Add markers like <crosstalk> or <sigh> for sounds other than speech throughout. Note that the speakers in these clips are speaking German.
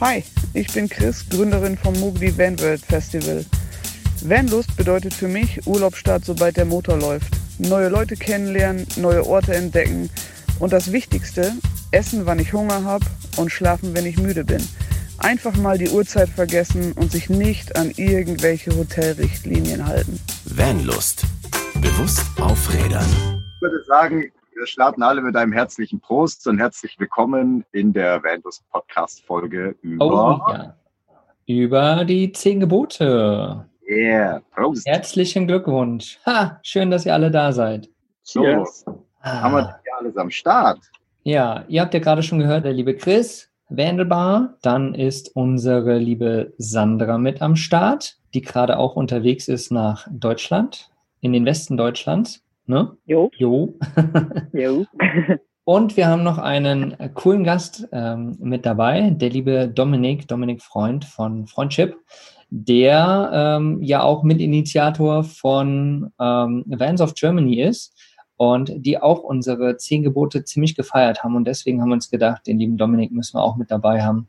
Hi, ich bin Chris, Gründerin vom Mugli Van World Festival. Vanlust bedeutet für mich Urlaubsstart, sobald der Motor läuft. Neue Leute kennenlernen, neue Orte entdecken und das Wichtigste, essen, wann ich Hunger habe und schlafen, wenn ich müde bin. Einfach mal die Uhrzeit vergessen und sich nicht an irgendwelche Hotelrichtlinien halten. Vanlust. Bewusst aufrädern. Ich würde sagen, wir starten alle mit einem herzlichen Prost und herzlich willkommen in der Vanlust Podcast Folge über, Oh, ja. Über die zehn Gebote. yeah, Prost. Herzlichen Glückwunsch. Ha, schön, dass ihr alle da seid. So, Cheers. Ah. haben wir das hier alles am Start? Ja, ihr habt ja gerade schon gehört, der liebe Chris Wandelbar. Dann ist unsere liebe Sandra mit am Start, die gerade auch unterwegs ist nach Deutschland, in den Westen Deutschlands. Ne? Jo, Jo. jo. <laughs> Und wir haben noch einen coolen Gast ähm, mit dabei, der liebe Dominik, Dominik Freund von Freundship, der ähm, ja auch Mitinitiator von ähm, Vans of Germany ist und die auch unsere zehn Gebote ziemlich gefeiert haben. Und deswegen haben wir uns gedacht, den lieben Dominik müssen wir auch mit dabei haben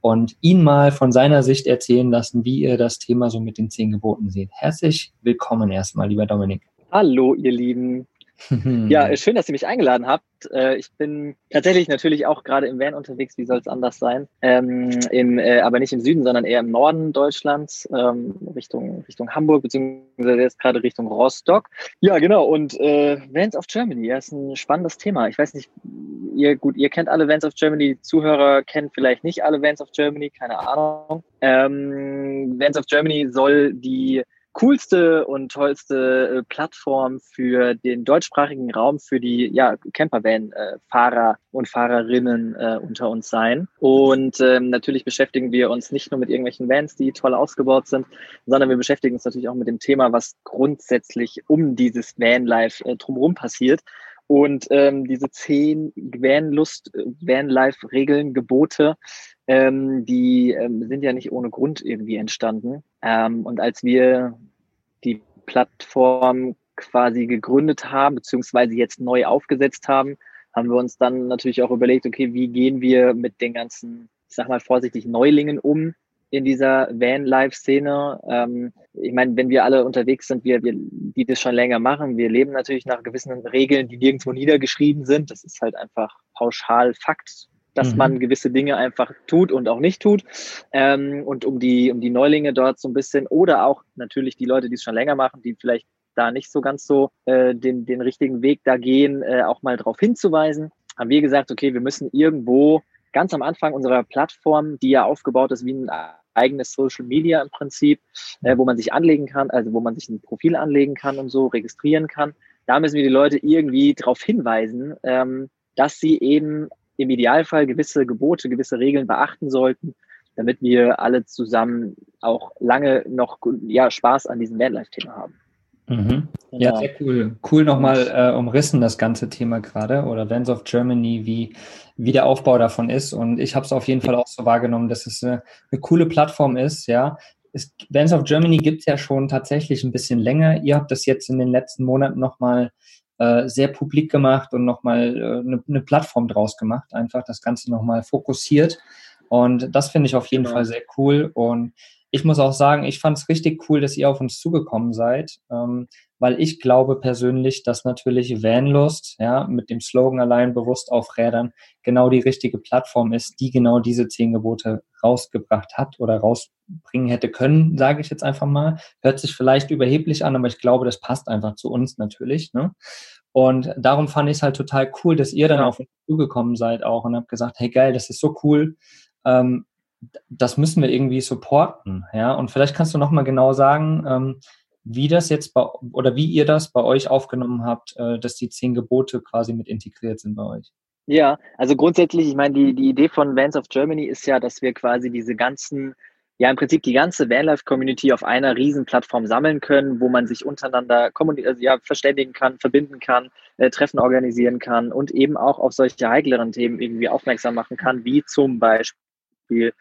und ihn mal von seiner Sicht erzählen lassen, wie ihr das Thema so mit den zehn Geboten seht. Herzlich willkommen erstmal, lieber Dominik. Hallo, ihr Lieben. <laughs> Ja, äh, schön, dass ihr mich eingeladen habt. Äh, Ich bin tatsächlich natürlich auch gerade im Van unterwegs. Wie soll es anders sein? Ähm, im, äh, aber nicht im Süden, sondern eher im Norden Deutschlands, ähm, Richtung, Richtung Hamburg, beziehungsweise jetzt gerade Richtung Rostock. Ja, genau. Und äh, Vans of Germany, ja, ist ein spannendes Thema. Ich weiß nicht, ihr, gut, ihr kennt alle Vans of Germany, Zuhörer kennen vielleicht nicht alle Vans of Germany, keine Ahnung. Ähm, Vans of Germany soll die coolste und tollste äh, Plattform für den deutschsprachigen Raum für die ja, Campervan-Fahrer und Fahrerinnen äh, unter uns sein. Und ähm, natürlich beschäftigen wir uns nicht nur mit irgendwelchen Vans, die toll ausgebaut sind, sondern wir beschäftigen uns natürlich auch mit dem Thema, was grundsätzlich um dieses Vanlife äh, drumherum passiert. Und ähm, diese zehn Vanlust, Vanlife-Regeln, Gebote, ähm, die ähm, sind ja nicht ohne Grund irgendwie entstanden. Ähm, und als wir die Plattform quasi gegründet haben, beziehungsweise jetzt neu aufgesetzt haben, haben wir uns dann natürlich auch überlegt, okay, wie gehen wir mit den ganzen, ich sag mal vorsichtig, Neulingen um in dieser Van-Life-Szene. Ähm, ich meine, wenn wir alle unterwegs sind, wir, wir, die das schon länger machen, wir leben natürlich nach gewissen Regeln, die nirgendwo niedergeschrieben sind. Das ist halt einfach pauschal Fakt, dass Mhm. man gewisse Dinge einfach tut und auch nicht tut. Ähm, und um die, um die Neulinge dort so ein bisschen oder auch natürlich die Leute, die es schon länger machen, die vielleicht da nicht so ganz so äh, den, den richtigen Weg da gehen, äh, auch mal darauf hinzuweisen, haben wir gesagt, okay, wir müssen irgendwo ganz am Anfang unserer Plattform, die ja aufgebaut ist wie ein eigenes Social Media im Prinzip, äh, wo man sich anlegen kann, also wo man sich ein Profil anlegen kann und so registrieren kann. Da müssen wir die Leute irgendwie darauf hinweisen, ähm, dass sie eben im Idealfall gewisse Gebote, gewisse Regeln beachten sollten, damit wir alle zusammen auch lange noch ja, Spaß an diesem Vanlife-Thema haben. Mhm. Ja, Genau. sehr cool. Cool nochmal äh, umrissen, das ganze Thema gerade. Oder Vans of Germany, wie, wie der Aufbau davon ist. Und ich habe es auf jeden Fall auch so wahrgenommen, dass es eine, eine coole Plattform ist, ja. Es, Vans of Germany gibt es ja schon tatsächlich ein bisschen länger. Ihr habt das jetzt in den letzten Monaten nochmal äh, sehr publik gemacht und nochmal äh, eine, eine Plattform draus gemacht. Einfach das Ganze nochmal fokussiert. Und das finde ich auf jeden Genau. Fall sehr cool. Und ich muss auch sagen, ich fand es richtig cool, dass ihr auf uns zugekommen seid, ähm, weil ich glaube persönlich, dass natürlich Vanlust, ja, mit dem Slogan allein bewusst auf Rädern, genau die richtige Plattform ist, die genau diese zehn Gebote rausgebracht hat oder rausbringen hätte können, sage ich jetzt einfach mal. Hört sich vielleicht überheblich an, aber ich glaube, das passt einfach zu uns natürlich. Ne? Und darum fand ich es halt total cool, dass ihr dann Ja. auf uns zugekommen seid auch und habt gesagt, hey geil, das ist so cool. Ähm, das müssen wir irgendwie supporten, ja. Und vielleicht kannst du noch mal genau sagen, ähm, wie das jetzt bei, oder wie ihr das bei euch aufgenommen habt, äh, dass die zehn Gebote quasi mit integriert sind bei euch. Ja, also grundsätzlich, ich meine, die, die Idee von Vans of Germany ist ja, dass wir quasi diese ganzen, ja im Prinzip die ganze Vanlife-Community auf einer riesen Plattform sammeln können, wo man sich untereinander also ja, verständigen kann, verbinden kann, äh, Treffen organisieren kann und eben auch auf solche heikleren Themen irgendwie aufmerksam machen kann, wie zum Beispiel,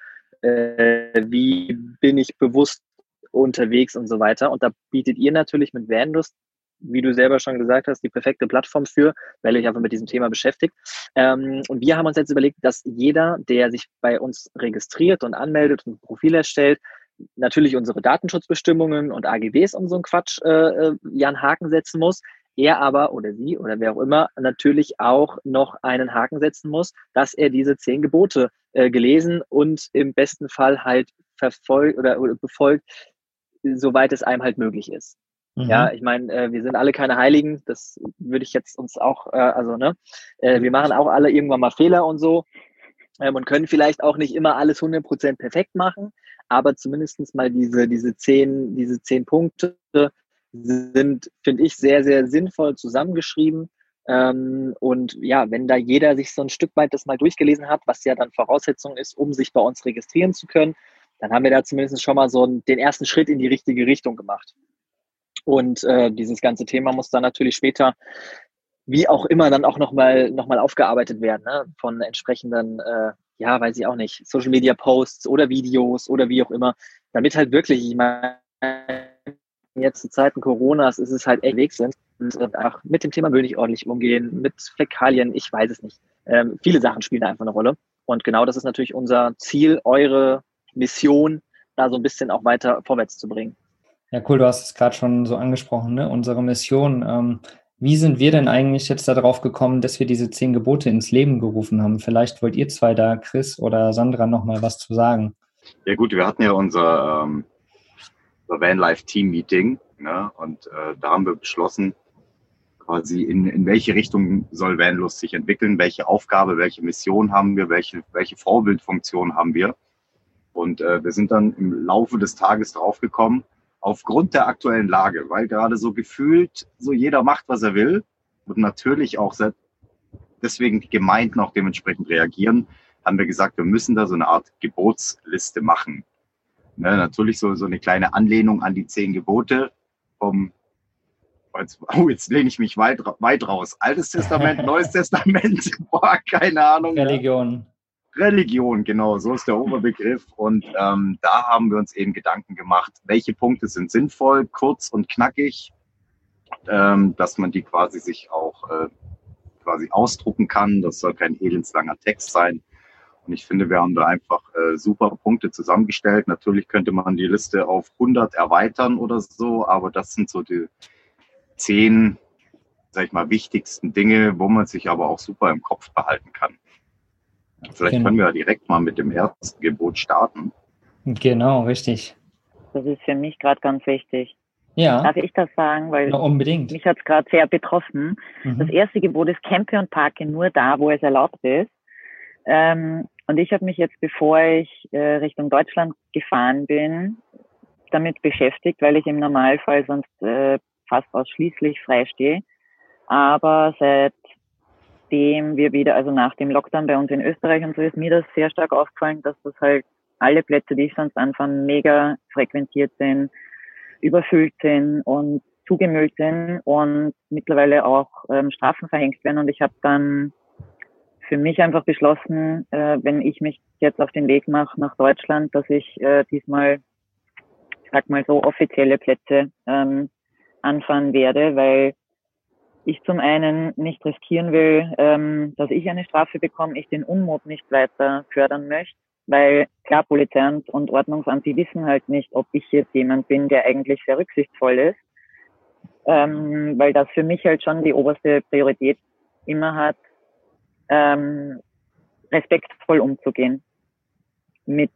äh, wie bin ich bewusst unterwegs und so weiter. Und da bietet ihr natürlich mit Vanlust wie du selber schon gesagt hast, die perfekte Plattform für, weil ich einfach mit diesem Thema beschäftigt. Ähm, und wir haben uns jetzt überlegt, dass jeder, der sich bei uns registriert und anmeldet und ein Profil erstellt, natürlich unsere Datenschutzbestimmungen und AGBs und so ein Quatsch äh, äh, ja einen Haken setzen muss. Er aber oder sie oder wer auch immer natürlich auch noch einen Haken setzen muss, dass er diese zehn Gebote äh, gelesen und im besten Fall halt verfolgt oder, oder befolgt, soweit es einem halt möglich ist. Mhm. Ja, ich meine, äh, wir sind alle keine Heiligen, das würde ich jetzt uns auch, äh, also ne, äh, wir machen auch alle irgendwann mal Fehler und so ähm, und können vielleicht auch nicht immer alles 100% perfekt machen, aber zumindestens mal diese, diese, zehn, diese zehn Punkte sind, finde ich, sehr, sehr sinnvoll zusammengeschrieben. Ähm, und ja, wenn da jeder sich so ein Stück weit das mal durchgelesen hat, was ja dann Voraussetzung ist, um sich bei uns registrieren zu können, dann haben wir da zumindest schon mal so den ersten Schritt in die richtige Richtung gemacht. Und äh, dieses ganze Thema muss dann natürlich später, wie auch immer, dann auch nochmal noch mal aufgearbeitet werden ne? von entsprechenden, äh, ja, weiß ich auch nicht, Social Media Posts oder Videos oder wie auch immer, damit halt wirklich, ich meine, jetzt zu Zeiten Coronas ist es halt echt Weg sind und äh, auch mit dem Thema Müll nicht ordentlich umgehen, mit Fäkalien, ich weiß es nicht. Ähm, viele Sachen spielen da einfach eine Rolle. Und genau das ist natürlich unser Ziel, eure Mission, da so ein bisschen auch weiter vorwärts zu bringen. Ja, cool, du hast es gerade schon so angesprochen, ne? unsere Mission. Ähm, wie sind wir denn eigentlich jetzt darauf gekommen, dass wir diese zehn Gebote ins Leben gerufen haben? Vielleicht wollt ihr zwei da, Chris oder Sandra, nochmal was zu sagen. Ja gut, wir hatten ja unser, ähm, unser Vanlife-Team-Meeting ne? und äh, da haben wir beschlossen, quasi in, in welche Richtung soll Vanlust sich entwickeln, welche Aufgabe, welche Mission haben wir, welche, welche Vorbildfunktion haben wir. Und äh, wir sind dann im Laufe des Tages draufgekommen, aufgrund der aktuellen Lage, weil gerade so gefühlt so jeder macht, was er will und natürlich auch deswegen die Gemeinden auch dementsprechend reagieren, haben wir gesagt, wir müssen da so eine Art Gebotsliste machen. Ne, natürlich so, so eine kleine Anlehnung an die zehn Gebote vom, jetzt, <laughs> oh, jetzt lehne ich mich weit, weit raus. Altes Testament, <laughs> Neues Testament, <laughs> boah, keine Ahnung. Religion. Religion, genau, so ist der Oberbegriff. Und ähm, da haben wir uns eben Gedanken gemacht, welche Punkte sind sinnvoll, kurz und knackig, ähm, dass man die quasi sich auch äh, quasi ausdrucken kann. Das soll kein elendslanger Text sein. Und ich finde, wir haben da einfach äh, super Punkte zusammengestellt. Natürlich könnte man die Liste auf 100 erweitern oder so, aber das sind so die zehn, sag ich mal, wichtigsten Dinge, wo man sich aber auch super im Kopf behalten kann. Vielleicht genau. können wir ja direkt mal mit dem ersten Gebot starten. Genau, richtig. Das ist für mich gerade ganz wichtig. Ja. Darf ich das sagen? Weil ja, unbedingt. mich hat es gerade sehr betroffen. Mhm. Das erste Gebot ist Campe und Parke nur da, wo es erlaubt ist. Ähm, und ich habe mich jetzt, bevor ich äh, Richtung Deutschland gefahren bin, damit beschäftigt, weil ich im Normalfall sonst äh, fast ausschließlich frei stehe. Aber seit nachdem wir wieder, also nach dem Lockdown bei uns in Österreich und so ist mir das sehr stark aufgefallen, dass das halt alle Plätze, die ich sonst anfange, mega frequentiert sind, überfüllt sind und zugemüllt sind und mittlerweile auch ähm, Strafen verhängt werden. Und ich habe dann für mich einfach beschlossen, äh, wenn ich mich jetzt auf den Weg mache nach Deutschland, dass ich äh, diesmal, sag mal so, offizielle Plätze ähm, anfahren werde, weil ich zum einen nicht riskieren will, ähm, dass ich eine Strafe bekomme, ich den Unmut nicht weiter fördern möchte, weil klar, Polizei und Ordnungsamt, die wissen halt nicht, ob ich jetzt jemand bin, der eigentlich sehr rücksichtsvoll ist, ähm, weil das für mich halt schon die oberste Priorität immer hat, ähm, respektvoll umzugehen mit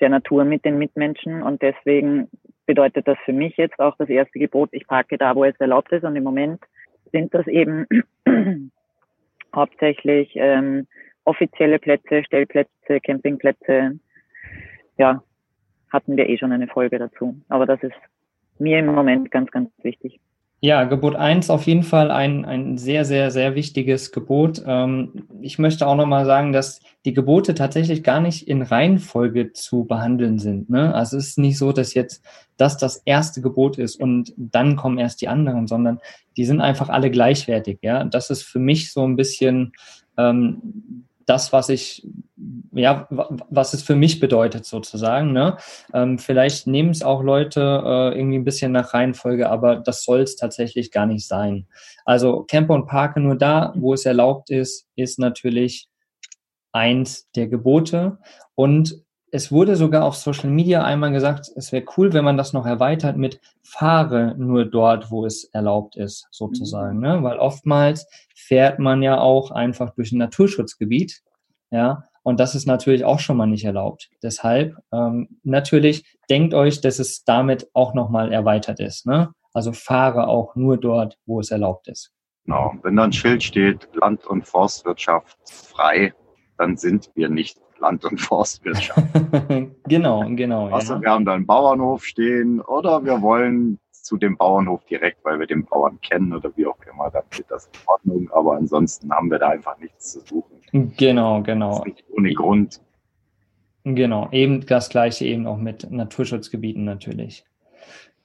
der Natur, mit den Mitmenschen und deswegen bedeutet das für mich jetzt auch das erste Gebot, ich parke da, wo es erlaubt ist und im Moment sind das eben <clears throat> hauptsächlich ähm, offizielle Plätze, Stellplätze, Campingplätze. Ja, hatten wir eh schon eine Folge dazu. Aber das ist mir im Moment ganz, ganz wichtig. Ja, Gebot 1 auf jeden Fall ein, ein sehr, sehr, sehr wichtiges Gebot. Ähm, ich möchte auch nochmal sagen, dass die Gebote tatsächlich gar nicht in Reihenfolge zu behandeln sind. Ne? Also es ist nicht so, dass jetzt das das erste Gebot ist und dann kommen erst die anderen, sondern die sind einfach alle gleichwertig. Ja, das ist für mich so ein bisschen ähm, das, was ich, ja, was es für mich bedeutet sozusagen. Ne? Ähm, vielleicht nehmen es auch Leute äh, irgendwie ein bisschen nach Reihenfolge, aber das soll es tatsächlich gar nicht sein. Also Camper und Parke nur da, wo es erlaubt ist, ist natürlich eins der Gebote und es wurde sogar auf Social Media einmal gesagt, es wäre cool, wenn man das noch erweitert mit fahre nur dort, wo es erlaubt ist, sozusagen. Mhm. Ne? Weil oftmals fährt man ja auch einfach durch ein Naturschutzgebiet, ja, und das ist natürlich auch schon mal nicht erlaubt. Deshalb ähm, natürlich denkt euch, dass es damit auch nochmal erweitert ist. Ne? Also fahre auch nur dort, wo es erlaubt ist. Genau. Wenn da ein Schild steht, Land- und Forstwirtschaft frei, dann sind wir nicht Land- und Forstwirtschaft. <laughs> genau, genau. Also ja. wir haben da einen Bauernhof stehen oder wir wollen zu dem Bauernhof direkt, weil wir den Bauern kennen oder wie auch immer, dann geht das in Ordnung. Aber ansonsten haben wir da einfach nichts zu suchen. Genau, genau. nicht ohne Grund. Genau, eben das gleiche eben auch mit Naturschutzgebieten natürlich.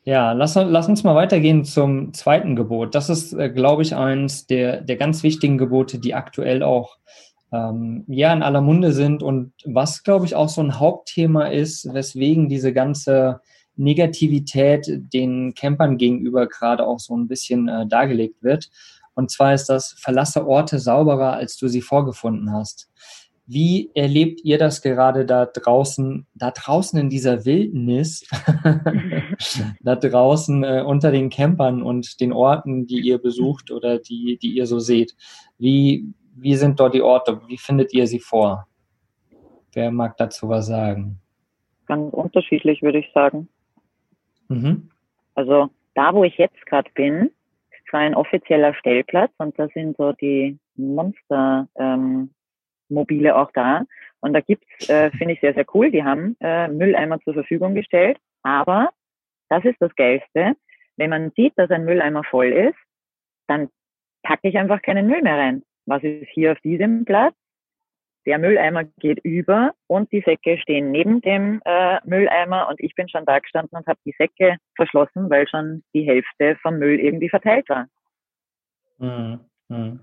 Ja, lass, lass uns mal weitergehen zum zweiten Gebot. Das ist, äh, glaube ich, eins der, der ganz wichtigen Gebote, die aktuell auch ähm, ja in aller Munde sind und was, glaube ich, auch so ein Hauptthema ist, weswegen diese ganze Negativität den Campern gegenüber gerade auch so ein bisschen äh, dargelegt wird. Und zwar ist das, verlasse Orte sauberer, als du sie vorgefunden hast. Wie erlebt ihr das gerade da draußen, da draußen in dieser Wildnis, <laughs> da draußen äh, unter den Campern und den Orten, die ihr besucht oder die, die ihr so seht? Wie, wie sind dort die Orte? Wie findet ihr sie vor? Wer mag dazu was sagen? Ganz unterschiedlich, würde ich sagen. Mhm. Also da, wo ich jetzt gerade bin, ist zwar ein offizieller Stellplatz und da sind so die Monster ähm, Mobile auch da. Und da gibt's, äh, finde ich sehr, sehr cool, die haben äh, Mülleimer zur Verfügung gestellt. Aber das ist das Geilste. Wenn man sieht, dass ein Mülleimer voll ist, dann packe ich einfach keinen Müll mehr rein was ist hier auf diesem Platz? Der Mülleimer geht über und die Säcke stehen neben dem äh, Mülleimer und ich bin schon da gestanden und habe die Säcke verschlossen, weil schon die Hälfte vom Müll irgendwie verteilt war. Hm, hm.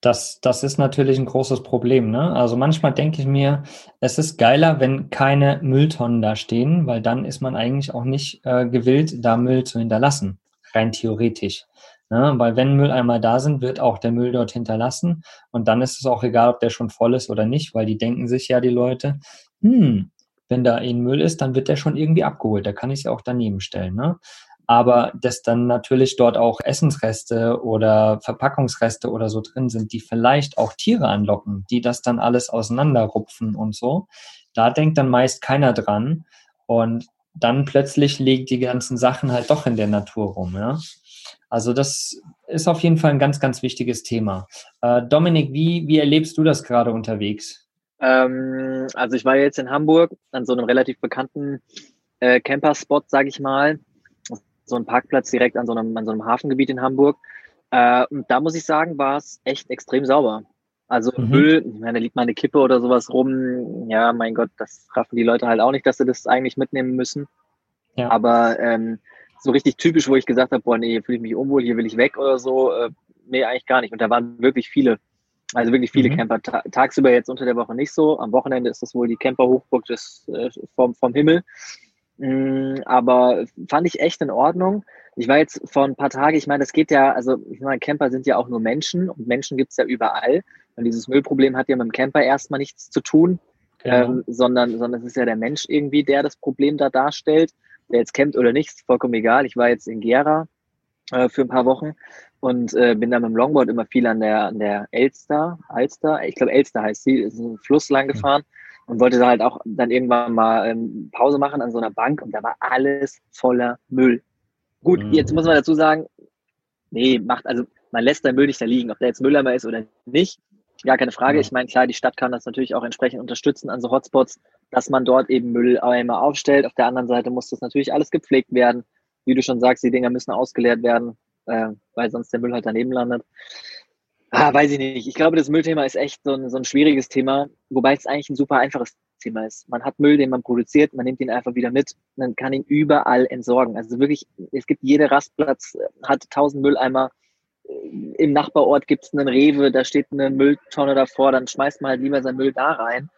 Das, das ist natürlich ein großes Problem. Ne? Also manchmal denke ich mir, es ist geiler, wenn keine Mülltonnen da stehen, weil dann ist man eigentlich auch nicht äh, gewillt, da Müll zu hinterlassen, rein theoretisch. Ne? Weil wenn Mülleimer da sind, wird auch der Müll dort hinterlassen. Und dann ist es auch egal, ob der schon voll ist oder nicht, weil die denken sich ja die Leute, hm, wenn da ein Müll ist, dann wird der schon irgendwie abgeholt. Da kann ich es ja auch daneben stellen. Ne? Aber dass dann natürlich dort auch Essensreste oder Verpackungsreste oder so drin sind, die vielleicht auch Tiere anlocken, die das dann alles auseinanderrupfen und so, da denkt dann meist keiner dran. Und dann plötzlich liegen die ganzen Sachen halt doch in der Natur rum. Ja? Also das ist auf jeden Fall ein ganz, ganz wichtiges Thema. Äh, Dominik, wie, wie erlebst du das gerade unterwegs? Ähm, also ich war jetzt in Hamburg an so einem relativ bekannten äh, Camper-Spot, sage ich mal. So ein Parkplatz direkt an so einem, an so einem Hafengebiet in Hamburg. Äh, und da muss ich sagen, war es echt extrem sauber. Also mhm. Müll, ich meine, da liegt mal eine Kippe oder sowas rum. Ja, mein Gott, das raffen die Leute halt auch nicht, dass sie das eigentlich mitnehmen müssen. Ja. Aber ähm, so richtig typisch, wo ich gesagt habe, boah, nee, hier fühle ich mich unwohl, hier will ich weg oder so. Äh, nee, eigentlich gar nicht. Und da waren wirklich viele, also wirklich viele mhm. Camper. Ta tagsüber jetzt unter der Woche nicht so. Am Wochenende ist das wohl die Camper-Hochburg des, äh, vom, vom Himmel. Mm, aber fand ich echt in Ordnung. Ich war jetzt vor ein paar Tagen, ich meine, das geht ja, also ich meine, Camper sind ja auch nur Menschen und Menschen gibt's ja überall. Und dieses Müllproblem hat ja mit dem Camper erstmal nichts zu tun, genau. ähm, sondern, sondern es ist ja der Mensch irgendwie, der das Problem da darstellt der jetzt campt oder nicht, ist vollkommen egal. Ich war jetzt in Gera äh, für ein paar Wochen und äh, bin da mit dem Longboard immer viel an der, an der Elster, Alster, ich glaube Elster heißt sie, ist ein Fluss lang gefahren und wollte da halt auch dann irgendwann mal ähm, Pause machen an so einer Bank und da war alles voller Müll. Gut, mhm. jetzt muss man dazu sagen, nee, macht, also man lässt den Müll nicht da liegen, ob der jetzt Mülleimer ist oder nicht. Ja, keine Frage. Ich meine, klar, die Stadt kann das natürlich auch entsprechend unterstützen an so Hotspots, dass man dort eben Mülleimer aufstellt. Auf der anderen Seite muss das natürlich alles gepflegt werden. Wie du schon sagst, die Dinger müssen ausgeleert werden, äh, weil sonst der Müll halt daneben landet. Ah, weiß ich nicht. Ich glaube, das Müllthema ist echt so ein, so ein schwieriges Thema, wobei es eigentlich ein super einfaches Thema ist. Man hat Müll, den man produziert, man nimmt ihn einfach wieder mit, man kann ihn überall entsorgen. Also wirklich, es gibt jeder Rastplatz, hat tausend Mülleimer, im Nachbarort gibt es einen Rewe, da steht eine Mülltonne davor, dann schmeißt man halt lieber seinen Müll da rein.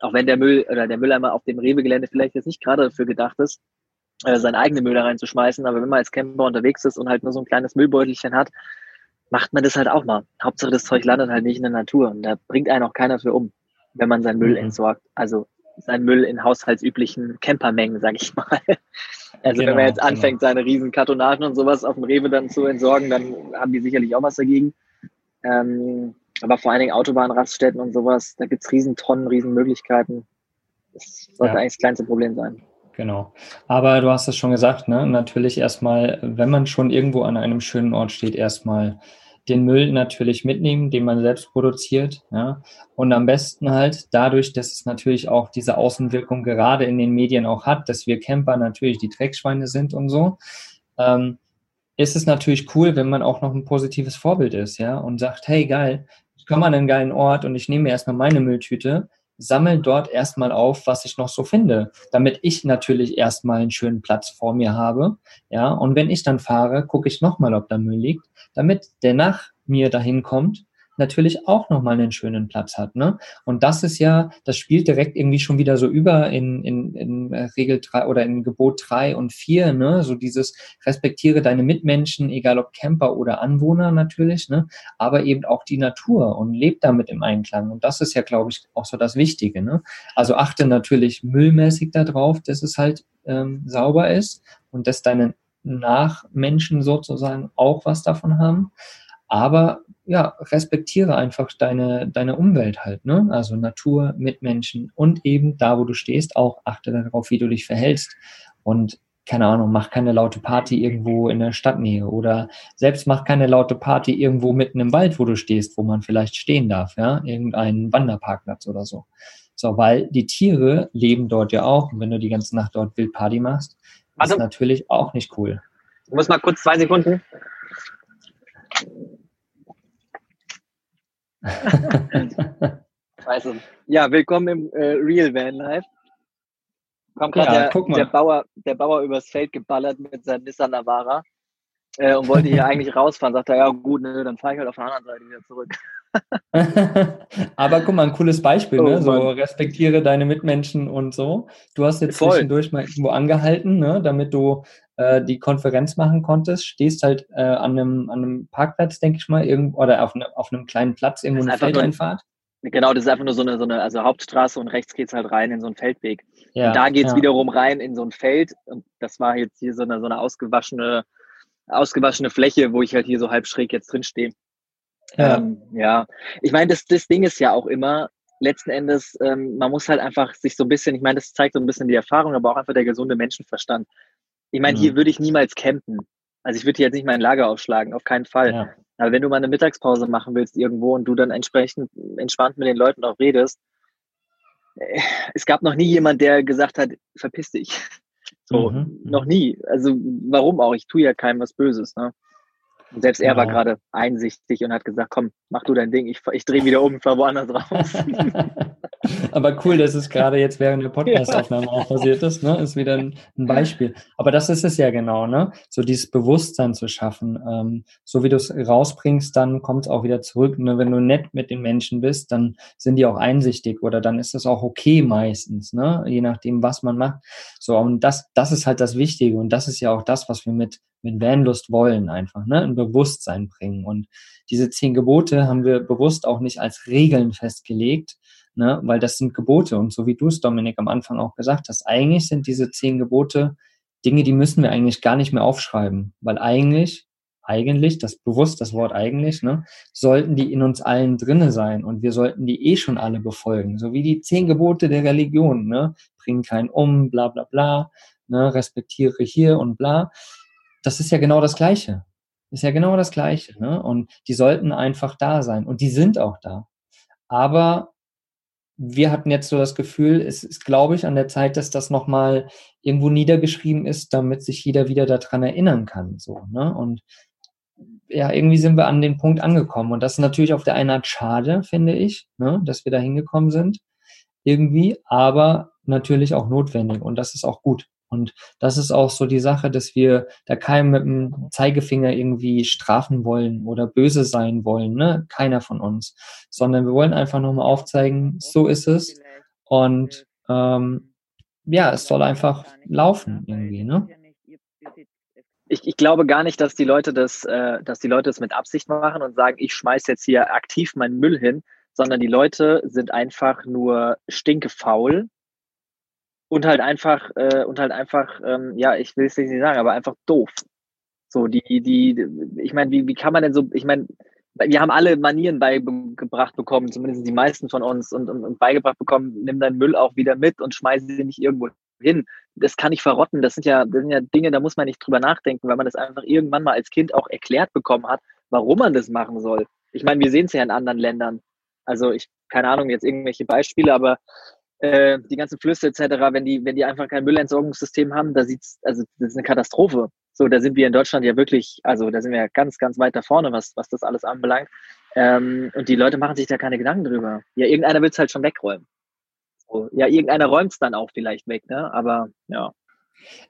Auch wenn der Müll oder der Mülleimer auf dem Rewe-Gelände vielleicht jetzt nicht gerade dafür gedacht ist, äh, seinen eigenen Müll da reinzuschmeißen. Aber wenn man als Camper unterwegs ist und halt nur so ein kleines Müllbeutelchen hat, macht man das halt auch mal. Hauptsache das Zeug landet halt nicht in der Natur und da bringt einen auch keiner für um, wenn man seinen Müll mhm. entsorgt. Also seinen Müll in haushaltsüblichen Campermengen, sag ich mal. Also genau, wenn man jetzt genau. anfängt, genau. seine riesen Kartonagen und sowas auf dem Rewe dann zu entsorgen, dann haben die sicherlich auch was dagegen. Ähm, aber vor allen Dingen Autobahnraststätten und sowas, da gibt's riesen Tonnen, riesen Möglichkeiten. Das sollte ja. eigentlich das kleinste Problem sein. Genau. Aber du hast es schon gesagt, ne? Natürlich erstmal, wenn man schon irgendwo an einem schönen Ort steht, erstmal den Müll natürlich mitnehmen, den man selbst produziert. Ja? Und am besten halt dadurch, dass es natürlich auch diese Außenwirkung gerade in den Medien auch hat, dass wir Camper natürlich die Dreckschweine sind und so, ähm, ist es natürlich cool, wenn man auch noch ein positives Vorbild ist, ja, und sagt, hey geil, ich komme an einen geilen Ort und ich nehme erstmal meine Mülltüte, sammle dort erstmal auf, was ich noch so finde, damit ich natürlich erstmal einen schönen Platz vor mir habe, ja, und wenn ich dann fahre, gucke ich nochmal, ob da Müll liegt damit der nach mir dahin kommt, natürlich auch nochmal einen schönen Platz hat. Ne? Und das ist ja, das spielt direkt irgendwie schon wieder so über in, in, in Regel 3 oder in Gebot 3 und 4, ne? So dieses respektiere deine Mitmenschen, egal ob Camper oder Anwohner natürlich, ne? aber eben auch die Natur und leb damit im Einklang. Und das ist ja, glaube ich, auch so das Wichtige. Ne? Also achte natürlich müllmäßig darauf, dass es halt ähm, sauber ist und dass deine nach Menschen sozusagen auch was davon haben. Aber ja, respektiere einfach deine, deine Umwelt halt, ne? Also Natur, Mitmenschen und eben da, wo du stehst, auch achte darauf, wie du dich verhältst. Und keine Ahnung, mach keine laute Party irgendwo in der Stadtnähe oder selbst mach keine laute Party irgendwo mitten im Wald, wo du stehst, wo man vielleicht stehen darf, ja? Irgendeinen Wanderparkplatz oder so. So, weil die Tiere leben dort ja auch. Und wenn du die ganze Nacht dort Wildparty machst, also, ist natürlich auch nicht cool. Ich muss mal kurz zwei Sekunden. Scheiße. <laughs> Ja, willkommen im äh, Real Van Life. Kommt gerade ja, der, der, Bauer, der Bauer übers Feld geballert mit seinem Nissan Navara äh, und wollte hier <laughs> eigentlich rausfahren. Sagt er, ja gut, ne, dann fahre ich halt auf der anderen Seite wieder zurück. <laughs> Aber guck mal, ein cooles Beispiel, ne? Oh, so respektiere deine Mitmenschen und so. Du hast jetzt Voll. zwischendurch mal irgendwo angehalten, ne? damit du äh, die Konferenz machen konntest, stehst halt äh, an, einem, an einem Parkplatz, denke ich mal, irgendwo, oder auf, ne, auf einem kleinen Platz, irgendwo eine Feldeinfahrt. Genau, das ist einfach nur so eine, so eine also Hauptstraße und rechts geht's halt rein in so einen Feldweg. Ja, und da geht's ja. wiederum rein in so ein Feld und das war jetzt hier so eine, so eine ausgewaschene, ausgewaschene Fläche, wo ich halt hier so halb schräg jetzt drin stehe. Ja. Ähm, ja, ich meine, das, das Ding ist ja auch immer, letzten Endes, ähm, man muss halt einfach sich so ein bisschen, ich meine, das zeigt so ein bisschen die Erfahrung, aber auch einfach der gesunde Menschenverstand. Ich meine, mhm. hier würde ich niemals campen. Also ich würde hier jetzt nicht mein Lager aufschlagen, auf keinen Fall. Ja. Aber wenn du mal eine Mittagspause machen willst irgendwo und du dann entsprechend entspannt mit den Leuten auch redest, äh, es gab noch nie jemand, der gesagt hat, verpiss dich. <laughs> So, mhm. noch nie. Also warum auch? Ich tue ja keinem was Böses. Ne? Und selbst er genau. war gerade einsichtig und hat gesagt, komm, mach du dein Ding, ich, ich drehe wieder um, fahr woanders raus. <laughs> <laughs> Aber cool, dass es gerade jetzt während der <laughs> Podcastaufnahme auch passiert ist, ne? Ist wieder ein, ein, Beispiel. Aber das ist es ja genau, ne? So dieses Bewusstsein zu schaffen. Ähm, so wie du es rausbringst, dann kommt es auch wieder zurück. Ne? Wenn du nett mit den Menschen bist, dann sind die auch einsichtig oder dann ist das auch okay meistens, ne? Je nachdem, was man macht. So, und das, das ist halt das Wichtige. Und das ist ja auch das, was wir mit mit Vanlust wollen einfach, ne, ein Bewusstsein bringen. Und diese zehn Gebote haben wir bewusst auch nicht als Regeln festgelegt, ne, weil das sind Gebote. Und so wie du es, Dominik, am Anfang auch gesagt hast, eigentlich sind diese zehn Gebote Dinge, die müssen wir eigentlich gar nicht mehr aufschreiben, weil eigentlich, eigentlich, das bewusst, das Wort eigentlich, ne, sollten die in uns allen drinne sein und wir sollten die eh schon alle befolgen, so wie die zehn Gebote der Religion, ne, bring keinen um, bla bla bla, ne, respektiere hier und bla das ist ja genau das Gleiche. ist ja genau das Gleiche. Ne? Und die sollten einfach da sein. Und die sind auch da. Aber wir hatten jetzt so das Gefühl, es ist, glaube ich, an der Zeit, dass das nochmal irgendwo niedergeschrieben ist, damit sich jeder wieder daran erinnern kann. So, ne? Und ja, irgendwie sind wir an den Punkt angekommen. Und das ist natürlich auf der einen Art schade, finde ich, ne? dass wir da hingekommen sind. Irgendwie, aber natürlich auch notwendig. Und das ist auch gut. Und das ist auch so die Sache, dass wir da keinem mit dem Zeigefinger irgendwie strafen wollen oder böse sein wollen, ne? Keiner von uns. Sondern wir wollen einfach nochmal aufzeigen, so ist es. Und ähm, ja, es soll einfach laufen irgendwie, ne? Ich, ich glaube gar nicht, dass die Leute das, äh, dass die Leute das mit Absicht machen und sagen, ich schmeiß jetzt hier aktiv meinen Müll hin, sondern die Leute sind einfach nur stinkefaul und halt einfach, äh, und halt einfach, ähm, ja, ich will es nicht sagen, aber einfach doof. So, die, die, ich meine, wie, wie kann man denn so, ich meine, wir haben alle Manieren beigebracht bekommen, zumindest die meisten von uns, und, und, und beigebracht bekommen, nimm deinen Müll auch wieder mit und schmeiße sie nicht irgendwo hin. Das kann ich verrotten. Das sind ja, das sind ja Dinge, da muss man nicht drüber nachdenken, weil man das einfach irgendwann mal als Kind auch erklärt bekommen hat, warum man das machen soll. Ich meine, wir sehen es ja in anderen Ländern. Also ich, keine Ahnung, jetzt irgendwelche Beispiele, aber äh, die ganzen Flüsse etc., wenn die, wenn die einfach kein Müllentsorgungssystem haben, da sieht's, also das ist eine Katastrophe. So, da sind wir in Deutschland ja wirklich, also da sind wir ja ganz, ganz weit da vorne, was, was das alles anbelangt. Ähm, und die Leute machen sich da keine Gedanken drüber. Ja, irgendeiner will es halt schon wegräumen. So, ja, irgendeiner räumt es dann auch vielleicht weg, ne? Aber ja.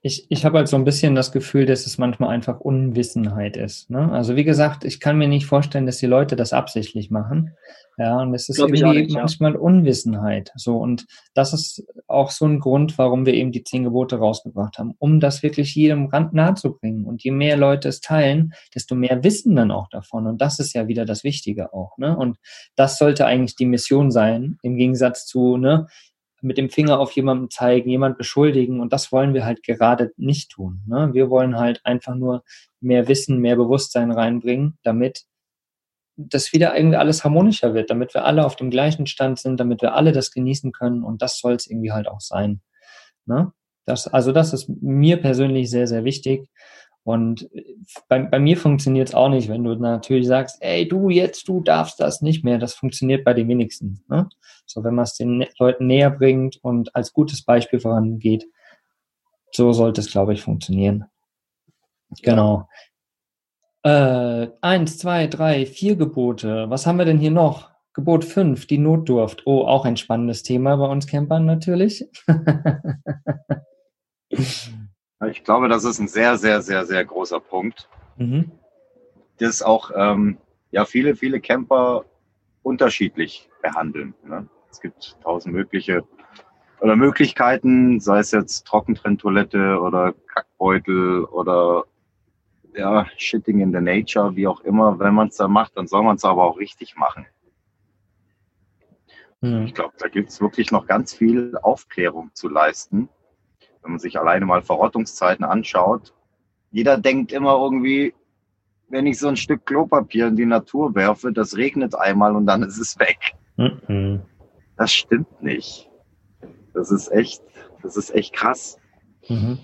Ich, ich habe halt so ein bisschen das Gefühl, dass es manchmal einfach Unwissenheit ist. Ne? Also wie gesagt, ich kann mir nicht vorstellen, dass die Leute das absichtlich machen. Ja, und es ist Glaub irgendwie nicht, manchmal ja. Unwissenheit. So, und das ist auch so ein Grund, warum wir eben die zehn Gebote rausgebracht haben, um das wirklich jedem Rand nahe zu bringen. Und je mehr Leute es teilen, desto mehr wissen dann auch davon. Und das ist ja wieder das Wichtige auch. Ne? Und das sollte eigentlich die Mission sein, im Gegensatz zu, ne, mit dem Finger auf jemanden zeigen, jemand beschuldigen und das wollen wir halt gerade nicht tun. Ne? Wir wollen halt einfach nur mehr Wissen, mehr Bewusstsein reinbringen, damit das wieder irgendwie alles harmonischer wird, damit wir alle auf dem gleichen Stand sind, damit wir alle das genießen können und das soll es irgendwie halt auch sein. Ne? Das, also das ist mir persönlich sehr, sehr wichtig und bei, bei mir funktioniert es auch nicht, wenn du natürlich sagst, ey, du jetzt, du darfst das nicht mehr. Das funktioniert bei den wenigsten. Ne? So, wenn man es den Leuten näher bringt und als gutes Beispiel vorangeht, so sollte es, glaube ich, funktionieren. Genau. Äh, eins, zwei, drei, vier Gebote. Was haben wir denn hier noch? Gebot fünf, die Notdurft. Oh, auch ein spannendes Thema bei uns Campern natürlich. <laughs> Ich glaube, das ist ein sehr, sehr, sehr, sehr großer Punkt. Mhm. Das auch ähm, ja viele, viele Camper unterschiedlich behandeln. Ne? Es gibt tausend mögliche oder Möglichkeiten, sei es jetzt Trockentrenntoilette oder Kackbeutel oder ja, Shitting in the Nature, wie auch immer. Wenn man es da macht, dann soll man es aber auch richtig machen. Mhm. Ich glaube, da gibt es wirklich noch ganz viel Aufklärung zu leisten wenn man sich alleine mal Verrottungszeiten anschaut, jeder denkt immer irgendwie, wenn ich so ein Stück Klopapier in die Natur werfe, das regnet einmal und dann ist es weg. Mhm. Das stimmt nicht. Das ist echt, das ist echt krass. Mhm.